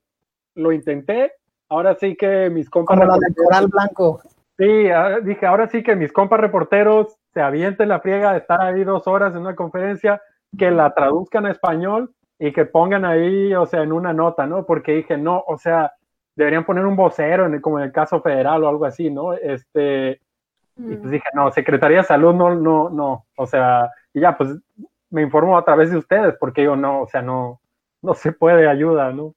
lo intenté, ahora sí que mis compas... Como la de coral blanco. Sí, ah, dije, ahora sí que mis compas reporteros se avienten la friega de estar ahí dos horas en una conferencia, que la traduzcan a español y que pongan ahí, o sea, en una nota, ¿no? Porque dije, no, o sea, deberían poner un vocero, en como en el caso federal o algo así, ¿no? Este, y pues dije, no, Secretaría de Salud no, no, no, o sea, y ya, pues me informo a través de ustedes, porque yo no, o sea, no, no se puede ayuda, ¿no?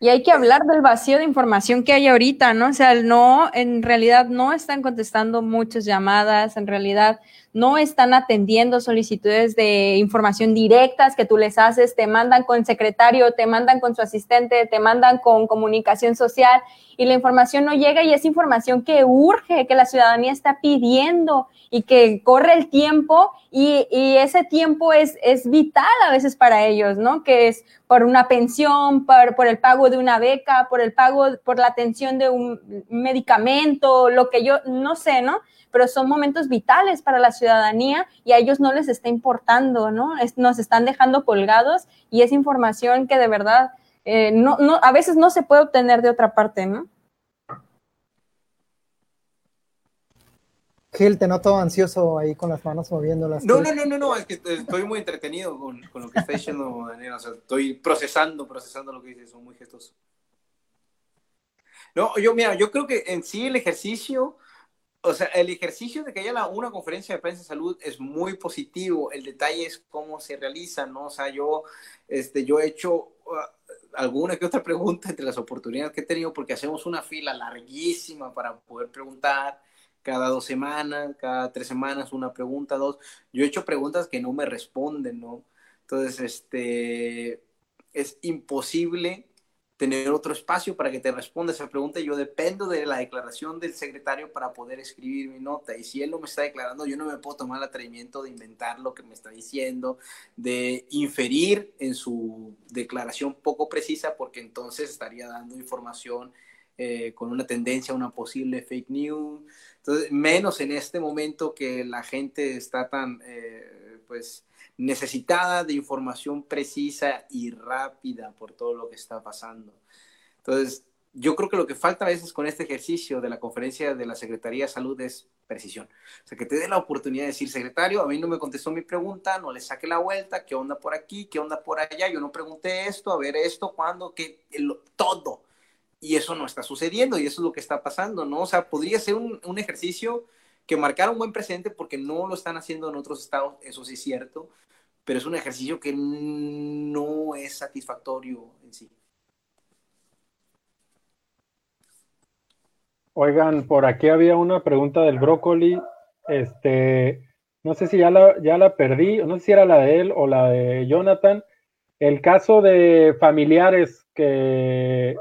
Y hay que hablar del vacío de información que hay ahorita, ¿no? O sea, no, en realidad no están contestando muchas llamadas, en realidad no están atendiendo solicitudes de información directas que tú les haces, te mandan con secretario, te mandan con su asistente, te mandan con comunicación social y la información no llega y es información que urge, que la ciudadanía está pidiendo y que corre el tiempo y, ese tiempo es, es vital a veces para ellos, ¿no? Que es por una pensión, por, el pago de una beca, por el pago, por la atención de un medicamento, lo que yo no sé, ¿no? Pero son momentos vitales para la ciudadanía y a ellos no les está importando, ¿no? nos están dejando colgados y es información que de verdad eh, no, no, a veces no se puede obtener de otra parte, ¿no? Gil, te noto ansioso ahí con las manos moviéndolas. No, no, no, no, no, es que estoy muy entretenido con, con lo que está diciendo Daniel, o sea, estoy procesando, procesando lo que dice, son muy gestosos. No, yo, mira, yo creo que en sí el ejercicio, o sea, el ejercicio de que haya una conferencia de prensa de salud es muy positivo, el detalle es cómo se realiza, ¿no? O sea, yo, este, yo he hecho uh, alguna que otra pregunta entre las oportunidades que he tenido porque hacemos una fila larguísima para poder preguntar cada dos semanas, cada tres semanas, una pregunta, dos. Yo he hecho preguntas que no me responden, ¿no? Entonces, este, es imposible tener otro espacio para que te responda esa pregunta. Yo dependo de la declaración del secretario para poder escribir mi nota. Y si él no me está declarando, yo no me puedo tomar el atrevimiento de inventar lo que me está diciendo, de inferir en su declaración poco precisa, porque entonces estaría dando información eh, con una tendencia a una posible fake news. Entonces, menos en este momento que la gente está tan, eh, pues, necesitada de información precisa y rápida por todo lo que está pasando. Entonces, yo creo que lo que falta a veces con este ejercicio de la conferencia de la Secretaría de Salud es precisión. O sea, que te dé la oportunidad de decir, secretario, a mí no me contestó mi pregunta, no le saque la vuelta, qué onda por aquí, qué onda por allá, yo no pregunté esto, a ver esto, cuándo, qué, todo. Y eso no está sucediendo y eso es lo que está pasando, ¿no? O sea, podría ser un, un ejercicio que marcara un buen precedente porque no lo están haciendo en otros estados, eso sí es cierto, pero es un ejercicio que no es satisfactorio en sí. Oigan, por aquí había una pregunta del brócoli. Este, no sé si ya la, ya la perdí, no sé si era la de él o la de Jonathan. El caso de familiares que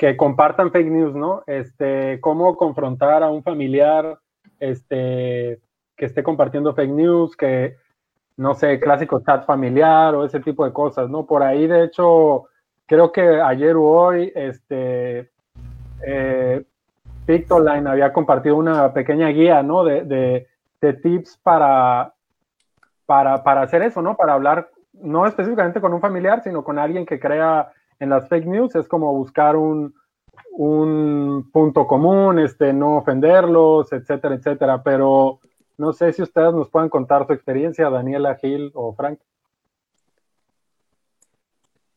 que compartan fake news, ¿no? Este, cómo confrontar a un familiar este, que esté compartiendo fake news, que, no sé, clásico chat familiar o ese tipo de cosas, ¿no? Por ahí, de hecho, creo que ayer o hoy, este, eh, había compartido una pequeña guía, ¿no? De, de, de tips para, para, para hacer eso, ¿no? Para hablar, no específicamente con un familiar, sino con alguien que crea en las fake news es como buscar un, un punto común, este, no ofenderlos, etcétera, etcétera. Pero no sé si ustedes nos pueden contar su experiencia, Daniela, Gil o Frank.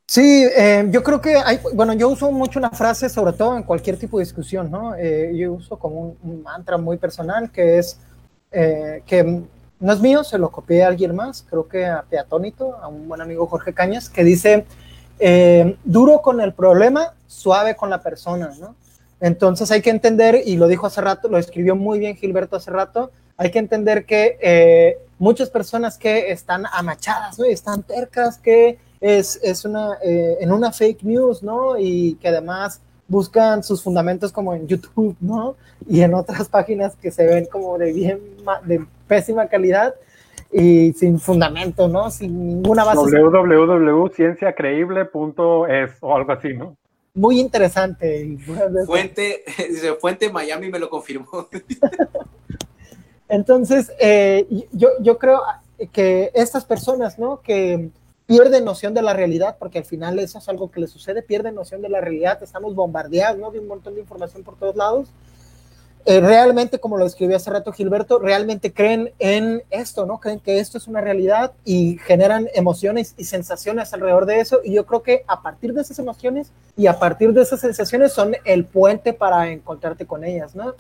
Sí, eh, yo creo que hay, bueno, yo uso mucho una frase, sobre todo en cualquier tipo de discusión, ¿no? Eh, yo uso como un, mantra muy personal que es eh, que no es mío, se lo copié a alguien más, creo que a Peatónito, a un buen amigo Jorge Cañas, que dice, duro con el problema, suave con la persona, ¿no? Entonces hay que entender, y lo dijo hace rato, lo escribió muy bien Gilberto hace rato, hay que entender que muchas personas que están amachadas, ¿no? Están tercas, que es, es una, eh, en una fake news, ¿no? Y que además buscan sus fundamentos como en YouTube, ¿no? Y en otras páginas que se ven como de bien, de pésima calidad y sin fundamento, ¿no? Sin ninguna base. www.cienciacreíble.es o algo así, ¿no? Muy interesante. Fuente, Fuente Miami me lo confirmó. Entonces, eh, yo, yo creo que estas personas, ¿no? Que pierden noción de la realidad, porque al final eso es algo que les sucede, pierden noción de la realidad, estamos bombardeados ¿no? de un montón de información por todos lados. Eh, realmente, como lo escribió hace rato Gilberto, realmente creen en esto, ¿no? Creen que esto es una realidad y generan emociones y sensaciones alrededor de eso. Y yo creo que a partir de esas emociones y a partir de esas sensaciones son el puente para encontrarte con ellas, ¿no?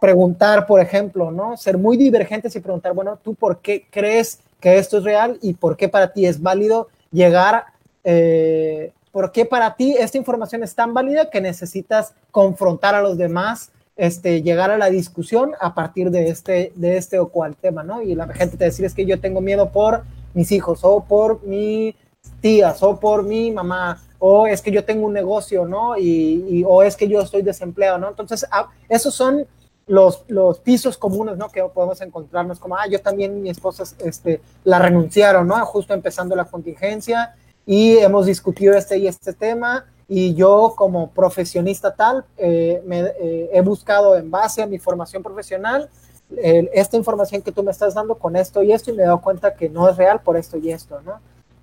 Preguntar, por ejemplo, ¿no? Ser muy divergentes y preguntar, bueno, ¿tú por qué crees que esto es real y por qué para ti es válido llegar, eh, por qué para ti esta información es tan válida que necesitas confrontar a los demás, este, llegar a la discusión a partir de este, de este o cual tema, ¿no? Y la gente te decir es que yo tengo miedo por mis hijos o por mis tías o por mi mamá o es que yo tengo un negocio, ¿no? Y, o es que yo estoy desempleado, ¿no? Entonces, ah, esos son los, los pisos comunes, ¿no? Que podemos encontrarnos como, ah, yo también, mi esposa, este, la renunciaron, ¿no? Justo empezando la contingencia y hemos discutido este y este tema y yo como profesionista tal, eh, me, eh, he buscado en base a mi formación profesional esta información que tú me estás dando con esto y esto y me he dado cuenta que no es real por esto y esto, ¿no?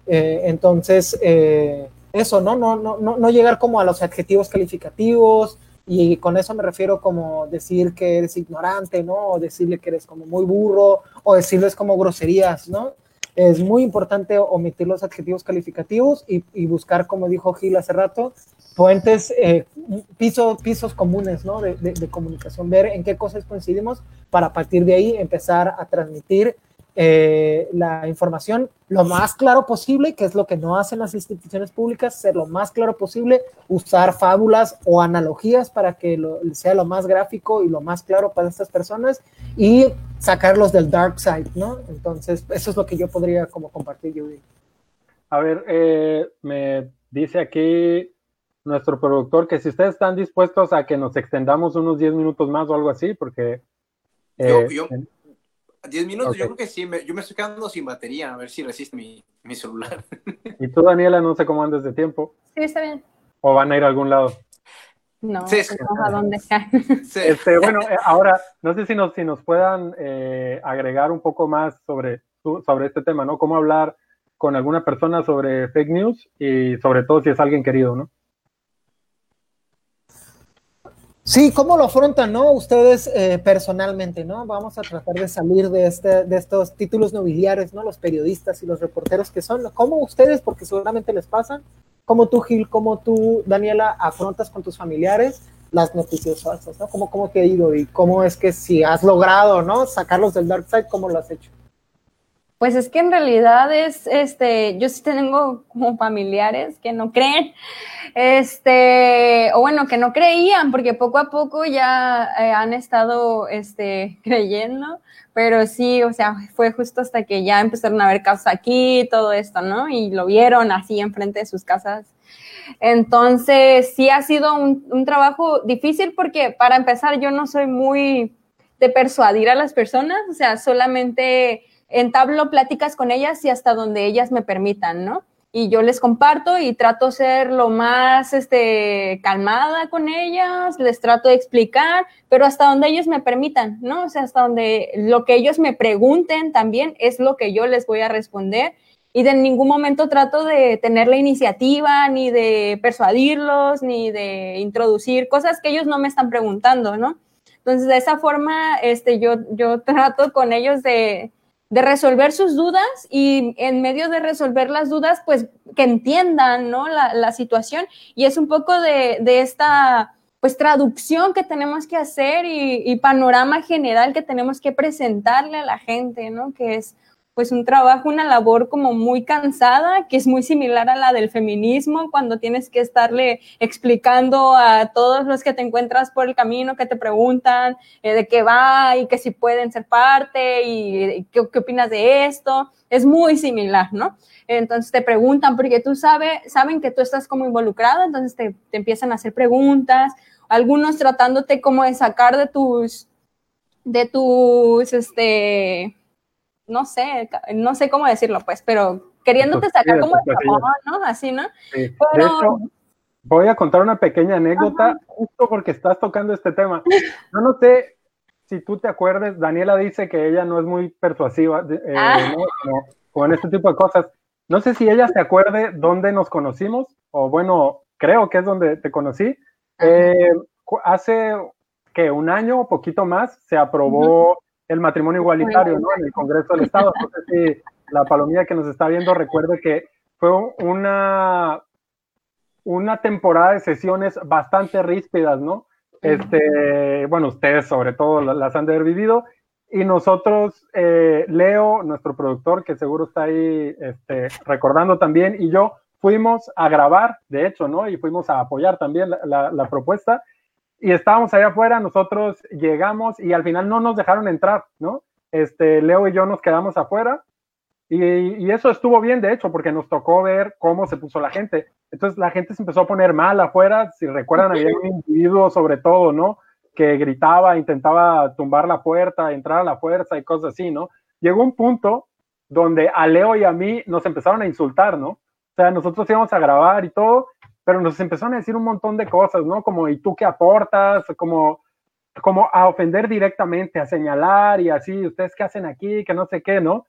Eh, entonces, eso, ¿no? No, ¿no? no, no llegar como a los adjetivos calificativos, y con eso me refiero como decir que eres ignorante, ¿no? O decirle que eres como muy burro, o decirles como groserías, ¿no? Es muy importante omitir los adjetivos calificativos y, buscar, como dijo Gil hace rato, puentes, eh, pisos comunes, ¿no? De, de, comunicación, ver en qué cosas coincidimos para a partir de ahí empezar a transmitir eh, la información lo más claro posible, que es lo que no hacen las instituciones públicas, ser lo más claro posible, usar fábulas o analogías para que sea lo más gráfico y lo más claro para estas personas y sacarlos del dark side, ¿no? Entonces, eso es lo que yo podría como compartir, Judy. A ver, eh, me dice aquí nuestro productor que si ustedes están dispuestos a que nos extendamos unos 10 minutos más o algo así, porque... Eh, yo, 10 minutos, yo creo que sí, yo me estoy quedando sin batería, a ver si resiste mi, mi celular. ¿Y tú, Daniela, no sé cómo andes de tiempo? Sí, está bien. ¿O van a ir a algún lado? No, sí, a dónde sí. este, bueno, eh, ahora, no sé si nos, si nos puedan eh, agregar un poco más sobre, sobre este tema, ¿no? Cómo hablar con alguna persona sobre fake news y sobre todo si es alguien querido, ¿no? Sí, ¿cómo lo afrontan, no? Ustedes eh, personalmente, ¿no? Vamos a tratar de salir de, este, de estos títulos nobiliares, ¿no? Los periodistas y los reporteros que son. ¿Cómo ustedes, porque seguramente les pasan, cómo tú, Gil, cómo tú, Daniela, afrontas con tus familiares las noticias falsas, ¿no? ¿Cómo, cómo te ha ido y cómo es que si has logrado, ¿no? Sacarlos del dark side, ¿cómo lo has hecho? Pues es que en realidad es, este, yo sí tengo como familiares que no creen, este, o bueno, que no creían, porque poco a poco ya eh, han estado, este, creyendo, pero sí, o sea, fue justo hasta que ya empezaron a ver casos aquí, todo esto, ¿no? Y lo vieron así enfrente de sus casas. Entonces, sí ha sido un, un trabajo difícil porque para empezar yo no soy muy de persuadir a las personas, o sea, solamente entablo pláticas con ellas y hasta donde ellas me permitan, ¿no? Y yo les comparto y trato ser lo más este, calmada con ellas, les trato de explicar, pero hasta donde ellos me permitan, ¿no? O sea, hasta donde lo que ellos me pregunten también es lo que yo les voy a responder y de ningún momento trato de tener la iniciativa, ni de persuadirlos, ni de introducir cosas que ellos no me están preguntando, ¿no? Entonces, de esa forma, este, yo, yo trato con ellos de, de resolver sus dudas y en medio de resolver las dudas, pues que entiendan, ¿no? La, la situación. Y es un poco de, de, esta, pues, traducción que tenemos que hacer y, y panorama general que tenemos que presentarle a la gente, ¿no? Que es pues un trabajo, una labor como muy cansada, que es muy similar a la del feminismo, cuando tienes que estarle explicando a todos los que te encuentras por el camino, que te preguntan eh, de qué va y que si pueden ser parte y qué, qué, opinas de esto. Es muy similar, ¿no? Entonces te preguntan, porque tú sabes, saben que tú estás como involucrado, entonces te, te empiezan a hacer preguntas, algunos tratándote como de sacar de tus, de tus, este, no sé, no sé cómo decirlo, pues, pero queriéndote sacar como el tapón, ¿no? Así, ¿no? Sí. Pero... Hecho, voy a contar una pequeña anécdota, Ajá. justo porque estás tocando este tema. Yo no sé si tú te acuerdes, Daniela dice que ella no es muy persuasiva eh, ah. ¿no? como, como en este tipo de cosas. No sé si ella se acuerde dónde nos conocimos, o bueno, creo que es donde te conocí. Eh, hace que un año o poquito más se aprobó el matrimonio igualitario ¿no? en el Congreso del Estado. La palomilla que nos está viendo recuerde que fue una, una temporada de sesiones bastante ríspidas, ¿no? Este, bueno, ustedes sobre todo las han de haber vivido. Y nosotros, eh, Leo, nuestro productor, que seguro está ahí este, recordando también, y yo fuimos a grabar, de hecho, ¿no? Y fuimos a apoyar también la, la, la propuesta y estábamos allá afuera, nosotros llegamos y al final no nos dejaron entrar, ¿no? Este, Leo y yo nos quedamos afuera y, y, eso estuvo bien, de hecho, porque nos tocó ver cómo se puso la gente. Entonces la gente se empezó a poner mal afuera, si recuerdan, había un individuo sobre todo, ¿no? Que gritaba, intentaba tumbar la puerta, entrar a la fuerza y cosas así, ¿no? Llegó un punto donde a Leo y a mí nos empezaron a insultar, ¿no? O sea, nosotros íbamos a grabar y todo, pero nos empezaron a decir un montón de cosas, ¿no? Como, ¿y tú qué aportas? Como, como a ofender directamente, a señalar y así, ¿ustedes qué hacen aquí? Que no sé qué, ¿no?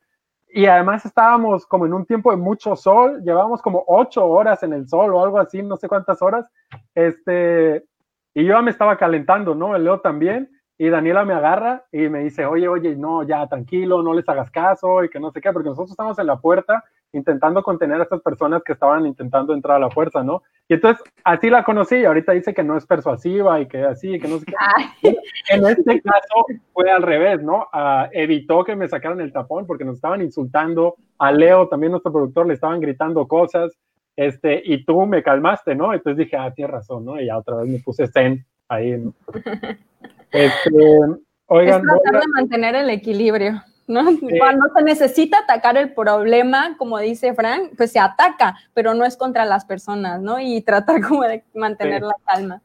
Y además estábamos como en un tiempo de mucho sol, llevábamos como ocho horas en el sol o algo así, no sé cuántas horas, este, y yo me estaba calentando, ¿no? El Leo también, y Daniela me agarra y me dice, oye, oye, no, ya tranquilo, no les hagas caso y que no sé qué, porque nosotros estamos en la puerta intentando contener a estas personas que estaban intentando entrar a la fuerza, ¿no? Y entonces así la conocí y ahorita dice que no es persuasiva y que así, que no sé qué. En este caso fue al revés, ¿no? Uh, evitó que me sacaran el tapón porque nos estaban insultando, a Leo, también nuestro productor, le estaban gritando cosas, este, y tú me calmaste, ¿no? Entonces dije, ah, tienes razón, ¿no? Y ya otra vez me puse zen ahí, ¿no? Este, oigan, es tratar de mantener el equilibrio. ¿No? Sí. Cuando se necesita atacar el problema, como dice Frank, pues se ataca, pero no es contra las personas, ¿no? Y tratar como de mantener sí. la calma.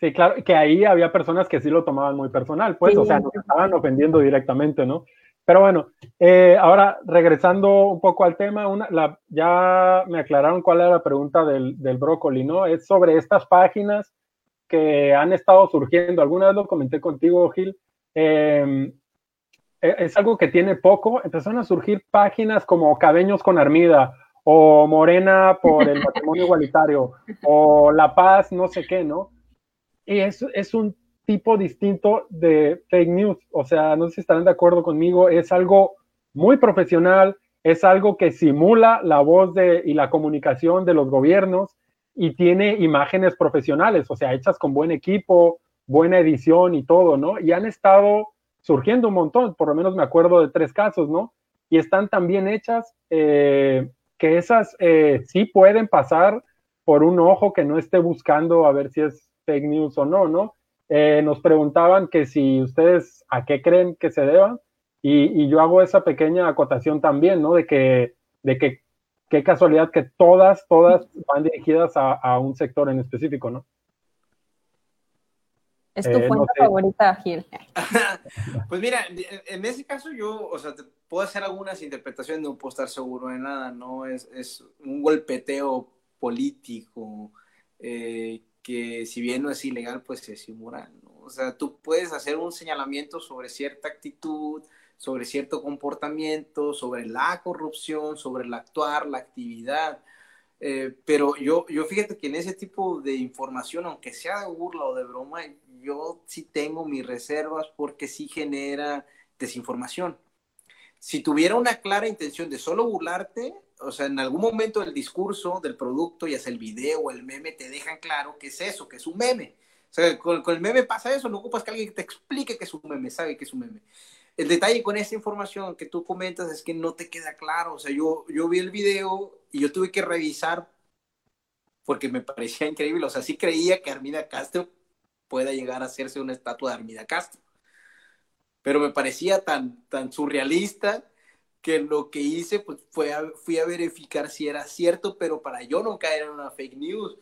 Sí, claro, que ahí había personas que sí lo tomaban muy personal, pues, sí. o sea, nos estaban ofendiendo directamente, ¿no? Pero bueno, eh, ahora regresando un poco al tema, una, la, ya me aclararon cuál era la pregunta del, del brócoli, ¿no? Es sobre estas páginas que han estado surgiendo. Alguna vez lo comenté contigo, Gil. Eh, es algo que tiene poco. Empezaron a surgir páginas como Cabeños con Armida o Morena por el matrimonio igualitario o La Paz, no sé qué, ¿no? Y es, es un tipo distinto de fake news. O sea, no sé si estarán de acuerdo conmigo. Es algo muy profesional, es algo que simula la voz de, y la comunicación de los gobiernos y tiene imágenes profesionales, o sea, hechas con buen equipo, buena edición y todo, ¿no? Y han estado surgiendo un montón, por lo menos me acuerdo de tres casos, ¿no? Y están tan bien hechas eh, que esas eh, sí pueden pasar por un ojo que no esté buscando a ver si es fake news o no, ¿no? Eh, nos preguntaban que si ustedes a qué creen que se deban y, yo hago esa pequeña acotación también, ¿no? De que, de que qué casualidad que todas, todas van dirigidas a un sector en específico, ¿no? Es tu eh, fuente no sé. favorita, Gil. pues mira, en ese caso yo, o sea, te puedo hacer algunas interpretaciones, no puedo estar seguro de nada, ¿no? Es, es un golpeteo político eh, que si bien no es ilegal, pues es inmoral, ¿no? O sea, tú puedes hacer un señalamiento sobre cierta actitud, sobre cierto comportamiento, sobre la corrupción, sobre el actuar, la actividad. Eh, pero yo, yo fíjate que en ese tipo de información, aunque sea de burla o de broma, yo sí tengo mis reservas porque sí genera desinformación. Si tuviera una clara intención de solo burlarte, o sea, en algún momento del discurso, del producto, ya sea el video o el meme, te dejan claro que es eso, que es un meme. O sea, con, el meme pasa eso, no ocupas que alguien te explique que es un meme, sabe que es un meme. El detalle con esta información que tú comentas es que no te queda claro. O sea, yo, yo vi el video y yo tuve que revisar porque me parecía increíble. O sea, sí creía que Armida Castro pueda llegar a hacerse una estatua de Armida Castro. Pero me parecía tan, tan surrealista que lo que hice pues fue fui a verificar si era cierto, pero para yo no caer en una fake news.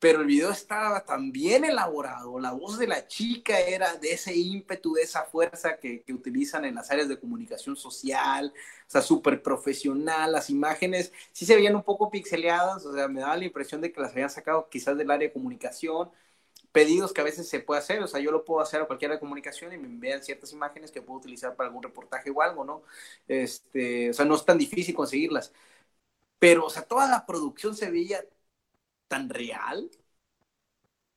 Pero el video estaba tan bien elaborado, la voz de la chica era de ese ímpetu, de esa fuerza que, que utilizan en las áreas de comunicación social, o sea, súper profesional, las imágenes sí se veían un poco pixeleadas, o sea, me daba la impresión de que las habían sacado quizás del área de comunicación, pedidos que a veces se puede hacer, o sea, yo lo puedo hacer a cualquier de comunicación y me envían ciertas imágenes que puedo utilizar para algún reportaje o algo, ¿no? Este, o sea, no es tan difícil conseguirlas. Pero, o sea, toda la producción se veía tan real.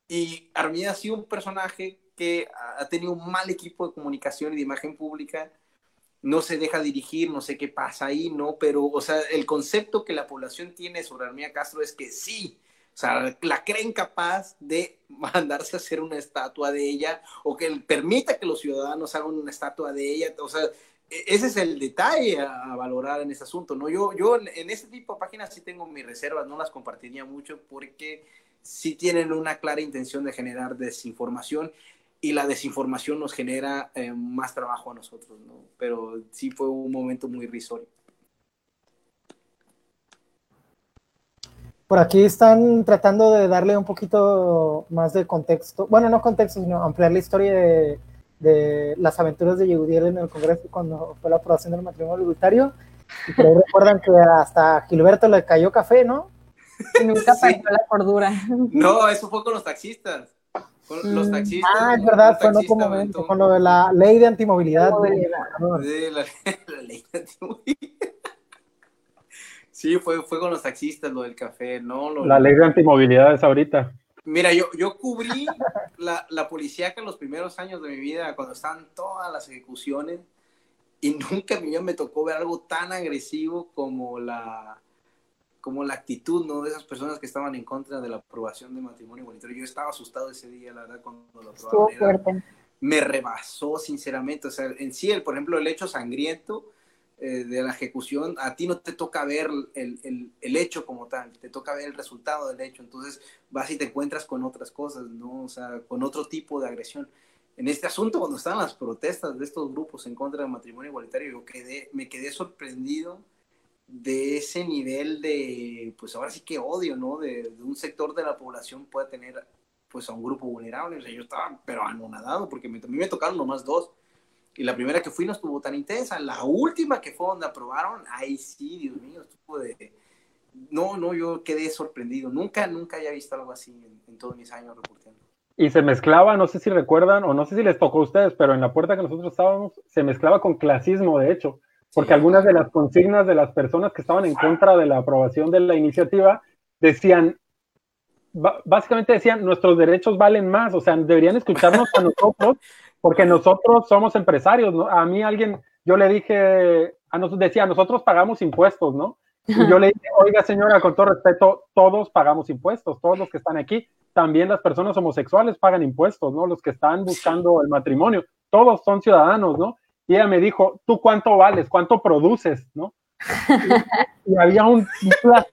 Y Armida ha sido un personaje que ha tenido un mal equipo de comunicación y de imagen pública. No se deja dirigir, no sé qué pasa ahí, ¿no? Pero, o sea, el concepto que la población tiene sobre Armida Castro es que sí, sea, la creen capaz de mandarse a hacer una estatua de ella o que permita que los ciudadanos hagan una estatua de ella. O sea, e, ese es el detalle a, valorar en ese asunto, ¿no? Yo, yo en ese tipo de páginas sí tengo mis reservas, no las compartiría mucho porque sí tienen una clara intención de generar desinformación y la desinformación nos genera eh, más trabajo a nosotros, ¿no? Pero sí fue un momento muy risorio. Por aquí están tratando de darle un poquito más de contexto, bueno, no contexto, sino ampliar la historia de, las aventuras de Yehudiel en el Congreso cuando fue la aprobación del matrimonio igualitario. Y por ahí recuerdan que hasta Gilberto le cayó café, ¿no? Y nunca perdió la cordura. No, eso fue con los taxistas. Con los mm. taxistas. Ah, es verdad, fue en otro momento, con lo de la ley de antimovilidad. De, la, la ley de antimovilidad. Sí, fue, fue con los taxistas lo del café, ¿no? la ley de antimovilidad es ahorita. Mira, yo, yo cubrí la, la policía que en los primeros años de mi vida, cuando estaban todas las ejecuciones, y nunca en mi vida me tocó ver algo tan agresivo como la, como la actitud, ¿no? De esas personas que estaban en contra de la aprobación de matrimonio igualitario. Yo estaba asustado ese día, la verdad, cuando lo aprobaron. Me rebasó, sinceramente. O sea, en sí, el, por ejemplo, el hecho sangriento eh, de la ejecución, a ti no te toca ver el, el, el, hecho como tal, te toca ver el resultado del hecho, entonces vas y te encuentras con otras cosas, ¿no? O sea, con otro tipo de agresión. En este asunto, cuando estaban las protestas de estos grupos en contra del matrimonio igualitario, yo quedé, me quedé sorprendido de ese nivel de, pues ahora sí que odio, ¿no? De, de un sector de la población pueda tener, pues a un grupo vulnerable. O sea, yo estaba, pero anonadado, porque me, a mí me tocaron nomás dos y la primera que fui no estuvo tan intensa. La última que fue donde aprobaron, ahí sí, Dios mío, estuvo de... No, no, yo quedé sorprendido. Nunca, nunca había visto algo así en, todos mis años reporteando. Y se mezclaba, no sé si recuerdan, o no sé si les tocó a ustedes, pero en la puerta que nosotros estábamos, se mezclaba con clasismo, de hecho, porque algunas de las consignas de las personas que estaban en contra de la aprobación de la iniciativa decían, básicamente decían, nuestros derechos valen más, o sea, deberían escucharnos a nosotros porque nosotros somos empresarios, ¿no? A mí alguien, yo le dije, a nosotros decía, nosotros pagamos impuestos, ¿no? Y yo le dije, oiga señora, con todo respeto, todos pagamos impuestos, todos los que están aquí, también las personas homosexuales pagan impuestos, ¿no? Los que están buscando el matrimonio, todos son ciudadanos, ¿no? Y ella me dijo, ¿tú cuánto vales? ¿Cuánto produces? ¿No? Y, había un,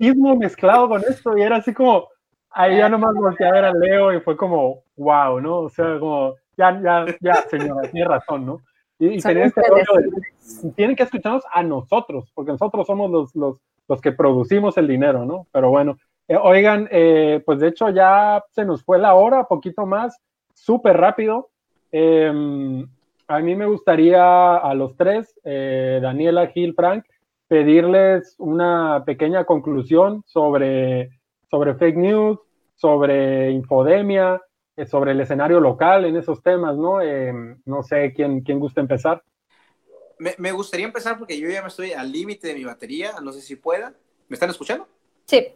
un mezclado con esto y era así como, ahí ya nomás volteé a ver a Leo y fue como, wow, ¿no? O sea, como, ya, ya, ya, señora, tiene razón, ¿no? Y, este tienen que escucharnos a nosotros, porque nosotros somos los, los, los que producimos el dinero, ¿no? Pero bueno, eh, oigan, eh, pues de hecho ya se nos fue la hora, poquito más, súper rápido. Em, a mí me gustaría a los tres, eh, Daniela, Gil, Frank, pedirles una pequeña conclusión sobre, sobre fake news, sobre infodemia, sobre el escenario local en esos temas, ¿no? Eh, no sé quién, quién gusta empezar. me, gustaría empezar porque yo ya me estoy al límite de mi batería, no sé si pueda. ¿Me están escuchando? Sí.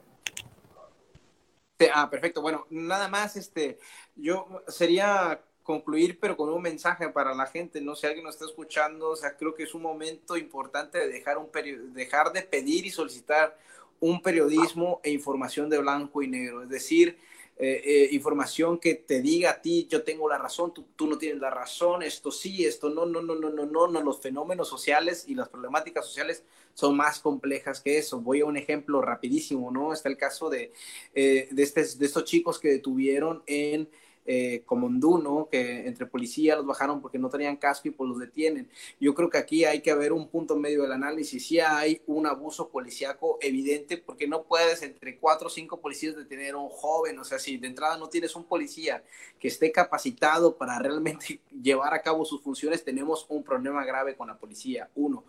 Ah, perfecto. Bueno, nada más, este, yo sería concluir, pero con un mensaje para la gente, no sé, si alguien nos está escuchando, o sea, creo que es un momento importante de dejar, un dejar de pedir y solicitar un periodismo e información de blanco y negro, es decir, eh, eh, información que te diga a ti, yo tengo la razón, tú, tú, no tienes la razón, esto sí, esto no, no, no, no, no, no, no, los fenómenos sociales y las problemáticas sociales son más complejas que eso. Voy a un ejemplo rapidísimo, ¿no? Está el caso de, eh, de, este, de estos chicos que detuvieron en eh, ¿no? Que entre policía los bajaron porque no tenían casco y pues los detienen. Yo creo que aquí hay que haber un punto medio del análisis. Si hay un abuso policíaco evidente, porque no puedes entre cuatro o cinco policías detener a un joven. O sea, si de entrada no tienes un policía que esté capacitado para realmente llevar a cabo sus funciones, tenemos un problema grave con la policía. Uno.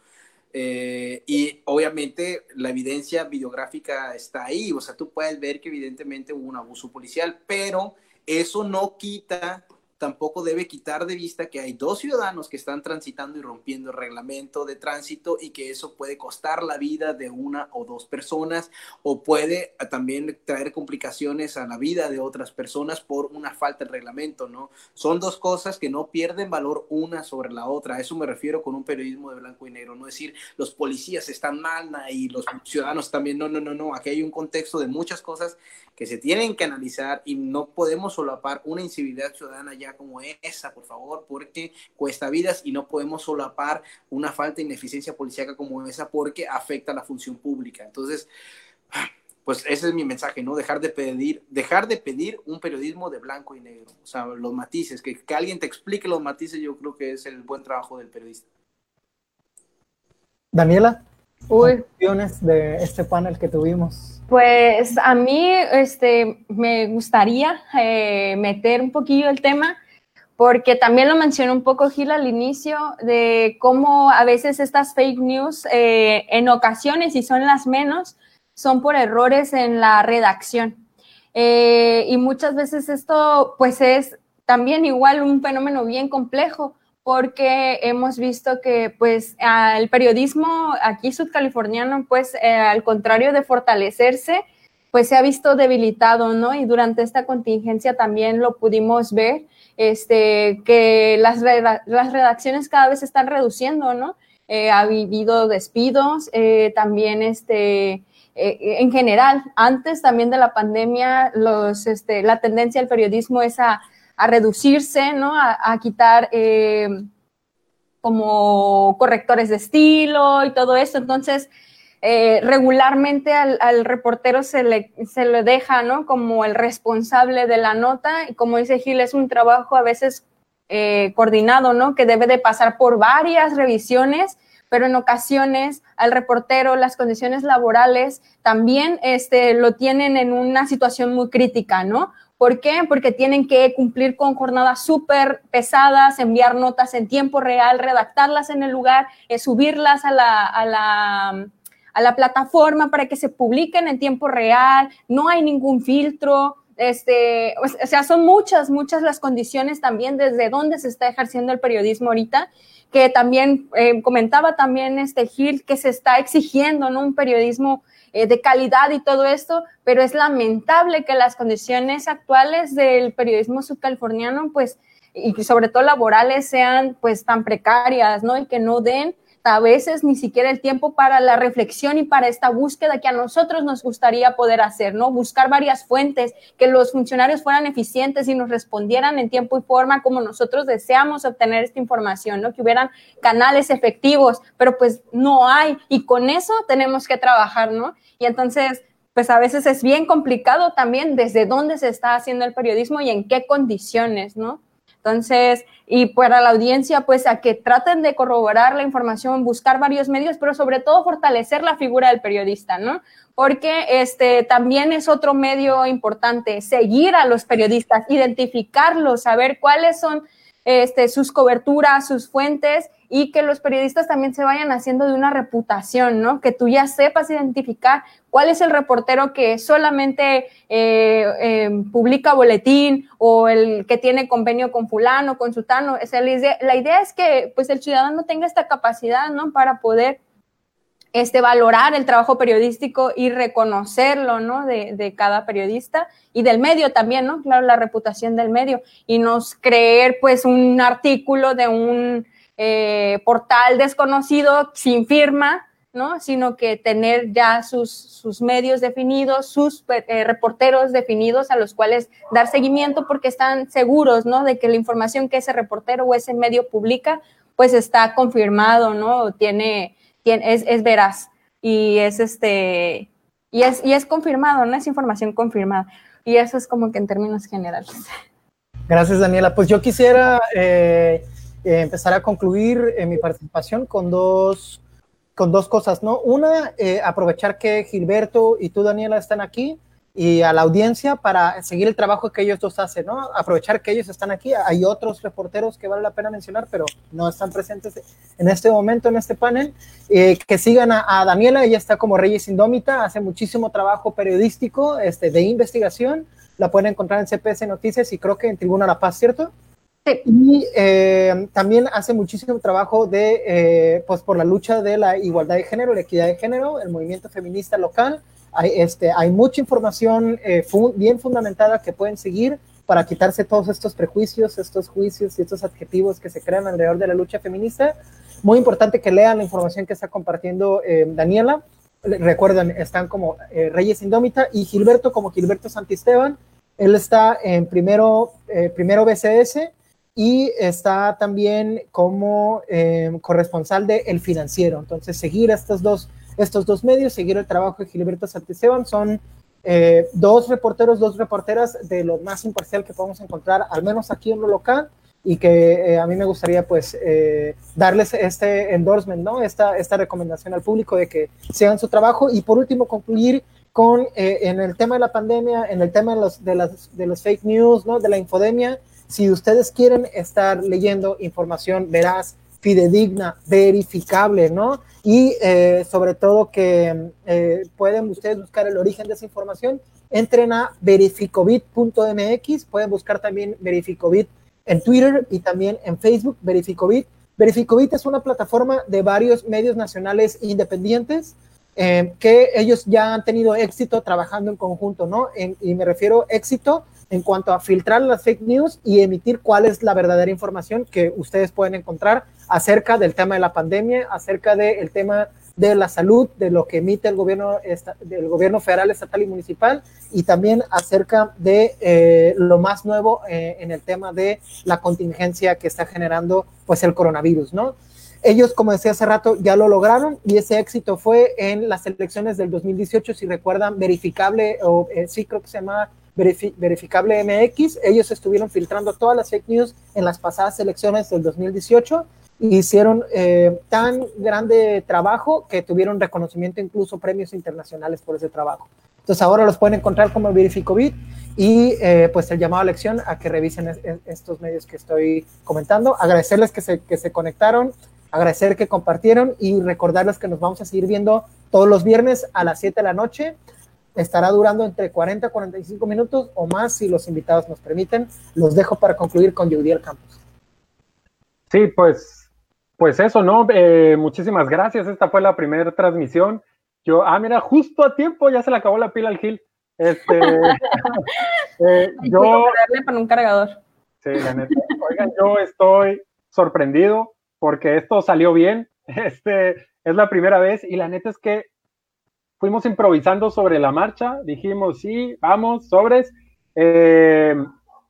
Eh, y obviamente la evidencia videográfica está ahí, o sea, tú puedes ver que evidentemente hubo un abuso policial, pero eso no quita tampoco debe quitar de vista que hay dos ciudadanos que están transitando y rompiendo el reglamento de tránsito y que eso puede costar la vida de una o dos personas o puede también traer complicaciones a la vida de otras personas por una falta de reglamento, ¿no? Son dos cosas que no pierden valor una sobre la otra. A eso me refiero con un periodismo de blanco y negro, no decir los policías están mal y los ciudadanos también. No, no, no, no. Aquí hay un contexto de muchas cosas que se tienen que analizar y no podemos solapar una incivilidad ciudadana ya como esa, por favor, porque cuesta vidas y no podemos solapar una falta de ineficiencia policíaca como esa porque afecta a la función pública. Entonces, pues ese es mi mensaje, ¿no? Dejar de pedir, dejar de pedir un periodismo de blanco y negro, o sea, los matices, que, que alguien te explique los matices, yo creo que es el buen trabajo del periodista. Daniela, Uy. de este panel que tuvimos. Pues a mí este, me gustaría eh, meter un poquillo el tema porque también lo mencionó un poco Gil al inicio, de cómo a veces estas fake news, eh, en ocasiones, y son las menos, son por errores en la redacción. Eh, y muchas veces esto, pues, es también igual un fenómeno bien complejo, porque hemos visto que, pues, el periodismo aquí sudcaliforniano, pues, eh, al contrario de fortalecerse, pues se ha visto debilitado, ¿no? Y durante esta contingencia también lo pudimos ver este, que las, las redacciones cada vez se están reduciendo, ¿no? Eh, ha habido despidos, eh, también este, eh, en general, antes también de la pandemia, los, este, la tendencia del periodismo es a, a reducirse, ¿no? A, a quitar como correctores de estilo y todo eso. Entonces, eh, regularmente al, reportero se le, se le deja, ¿no? Como el responsable de la nota y como dice Gil, es un trabajo a veces eh, coordinado, ¿no? Que debe de pasar por varias revisiones, pero en ocasiones al reportero las condiciones laborales también este, lo tienen en una situación muy crítica, ¿no? ¿Por qué? Porque tienen que cumplir con jornadas súper pesadas, enviar notas en tiempo real, redactarlas en el lugar, eh, subirlas a la, a la a la plataforma para que se publiquen en tiempo real, no hay ningún filtro, este, o sea, son muchas, muchas las condiciones también desde dónde se está ejerciendo el periodismo ahorita, que también eh, comentaba también este Gil que se está exigiendo un periodismo eh, de calidad y todo esto, pero es lamentable que las condiciones actuales del periodismo subcaliforniano, pues, y sobre todo laborales, sean pues tan precarias, ¿no? Y que no den a veces ni siquiera el tiempo para la reflexión y para esta búsqueda que a nosotros nos gustaría poder hacer, ¿no? Buscar varias fuentes, que los funcionarios fueran eficientes y nos respondieran en tiempo y forma como nosotros deseamos obtener esta información, ¿no? Que hubieran canales efectivos, pero pues no hay y con eso tenemos que trabajar, ¿no? Y entonces, pues a veces es bien complicado también desde dónde se está haciendo el periodismo y en qué condiciones, ¿no? Entonces, y para la audiencia, pues a que traten de corroborar la información, buscar varios medios, pero sobre todo fortalecer la figura del periodista, ¿no? Porque este también es otro medio importante, seguir a los periodistas, identificarlos, saber cuáles son este, sus coberturas, sus fuentes y que los periodistas también se vayan haciendo de una reputación, ¿no? Que tú ya sepas identificar cuál es el reportero que solamente eh, eh, publica boletín o el que tiene convenio con fulano, con sultano. O sea, la, idea, la idea es que pues el ciudadano tenga esta capacidad, ¿no? Para poder este, valorar el trabajo periodístico y reconocerlo, ¿no? De, de, cada periodista y del medio también, ¿no? Claro, la reputación del medio y nos creer, pues, un artículo de un eh, portal desconocido sin firma, ¿no? Sino que tener ya sus, sus medios definidos, sus eh, reporteros definidos a los cuales dar seguimiento porque están seguros, ¿no? De que la información que ese reportero o ese medio publica, pues está confirmado, ¿no? Tiene es, es veraz y es este y es, y es confirmado, no es información confirmada. Y eso es como que en términos generales. Gracias, Daniela. Pues yo quisiera eh, eh, empezar a concluir mi participación con dos, con dos cosas, ¿no? Una, eh, aprovechar que Gilberto y tú, Daniela, están aquí y a la audiencia para seguir el trabajo que ellos dos hacen, ¿no? Aprovechar que ellos están aquí. Hay otros reporteros que vale la pena mencionar, pero no están presentes en este momento en este panel. Eh, que sigan a, Daniela, ella está como Reyes Indómita, hace muchísimo trabajo periodístico este, de investigación. La pueden encontrar en CPS Noticias y creo que en Tribuna La Paz, ¿cierto? Sí. Y eh, también hace muchísimo trabajo de, eh, pues por la lucha de la igualdad de género, la equidad de género, el movimiento feminista local hay, este, hay mucha información eh, bien fundamentada que pueden seguir para quitarse todos estos prejuicios, estos juicios y estos adjetivos que se crean alrededor de la lucha feminista. Muy importante que lean la información que está compartiendo eh, Daniela. Recuerden, están como eh, Reyes Indómita y Gilberto como Gilberto Santisteban. Él está en primero, primero BCS y está también como corresponsal de El Financiero. Entonces, seguir a estos dos estos dos medios, seguir el trabajo de Gilberto Santisteban, son eh, dos reporteros, dos reporteras de lo más imparcial que podemos encontrar, al menos aquí en lo local, y que eh, a mí me gustaría pues eh, darles este endorsement, ¿no? Esta, esta recomendación al público de que sigan su trabajo y por último concluir con en el tema de la pandemia, en el tema de los, de, de los fake news, ¿no? De la infodemia, si ustedes quieren estar leyendo información veraz, fidedigna, verificable, ¿no? Y eh, sobre todo que eh, pueden ustedes buscar el origen de esa información, entren a verificobit.mx, pueden buscar también Verificobit en Twitter y también en Facebook, Verificobit. Verificobit es una plataforma de varios medios nacionales independientes eh, que ellos ya han tenido éxito trabajando en conjunto, ¿no? y me refiero éxito en cuanto a filtrar las fake news y emitir cuál es la verdadera información que ustedes pueden encontrar acerca del tema de la pandemia, acerca del tema de la salud, de lo que emite el gobierno, del gobierno federal, estatal y municipal, y también acerca de eh, lo más nuevo eh, en el tema de la contingencia que está generando pues el coronavirus, ¿no? Ellos, como decía hace rato, ya lo lograron y ese éxito fue en las elecciones del 2018, si recuerdan, verificable, o eh, sí creo que se llama Verificable MX, ellos estuvieron filtrando todas las fake news en las pasadas elecciones del 2018 y hicieron eh, tan grande trabajo que tuvieron reconocimiento, incluso premios internacionales por ese trabajo. Entonces ahora los pueden encontrar como Verificobit y eh, pues el llamado a lección a que revisen estos medios que estoy comentando. Agradecerles que se, que se conectaron, agradecer que compartieron y recordarles que nos vamos a seguir viendo todos los viernes a las 7 de la noche estará durando entre 40 a 45 minutos o más si los invitados nos permiten. Los dejo para concluir con Judiel Campos. Sí, pues, pues eso, ¿no? Eh, muchísimas gracias. Esta fue la primera transmisión. Yo, ah, mira, justo a tiempo ya se le acabó la pila al Gil. Este, eh, yo. para un cargador. Sí, la neta. Oigan, yo estoy sorprendido porque esto salió bien. Este es la primera vez y la neta es que fuimos improvisando sobre la marcha, dijimos, sí, vamos, sobres. Eh,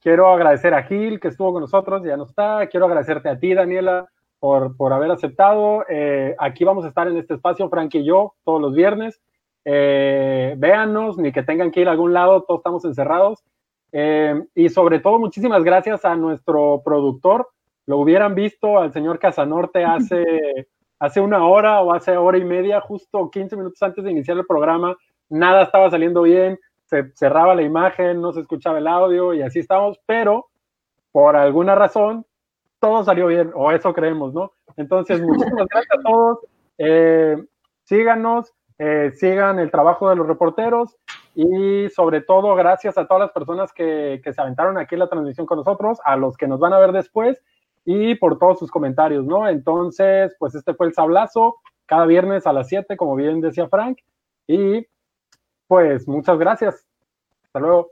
quiero agradecer a Gil, que estuvo con nosotros, ya no está. Quiero agradecerte a ti, Daniela, por, por haber aceptado. Eh, aquí vamos a estar en este espacio, Frank y yo, todos los viernes. Eh, véanos, ni que tengan que ir a algún lado, todos estamos encerrados. y sobre todo, muchísimas gracias a nuestro productor. Lo hubieran visto al señor Casanorte hace hace una hora o hace hora y media, justo 15 minutos antes de iniciar el programa, nada estaba saliendo bien, se cerraba la imagen, no se escuchaba el audio y así estamos, pero por alguna razón todo salió bien, o eso creemos, ¿no? Entonces, muchísimas gracias a todos. Eh, síganos, eh, sigan el trabajo de los reporteros y sobre todo gracias a todas las personas que, que se aventaron aquí en la transmisión con nosotros, a los que nos van a ver después y por todos sus comentarios, ¿no? Entonces, pues este fue el sablazo, cada viernes a las 7, como bien decía Frank, y pues muchas gracias. Hasta luego.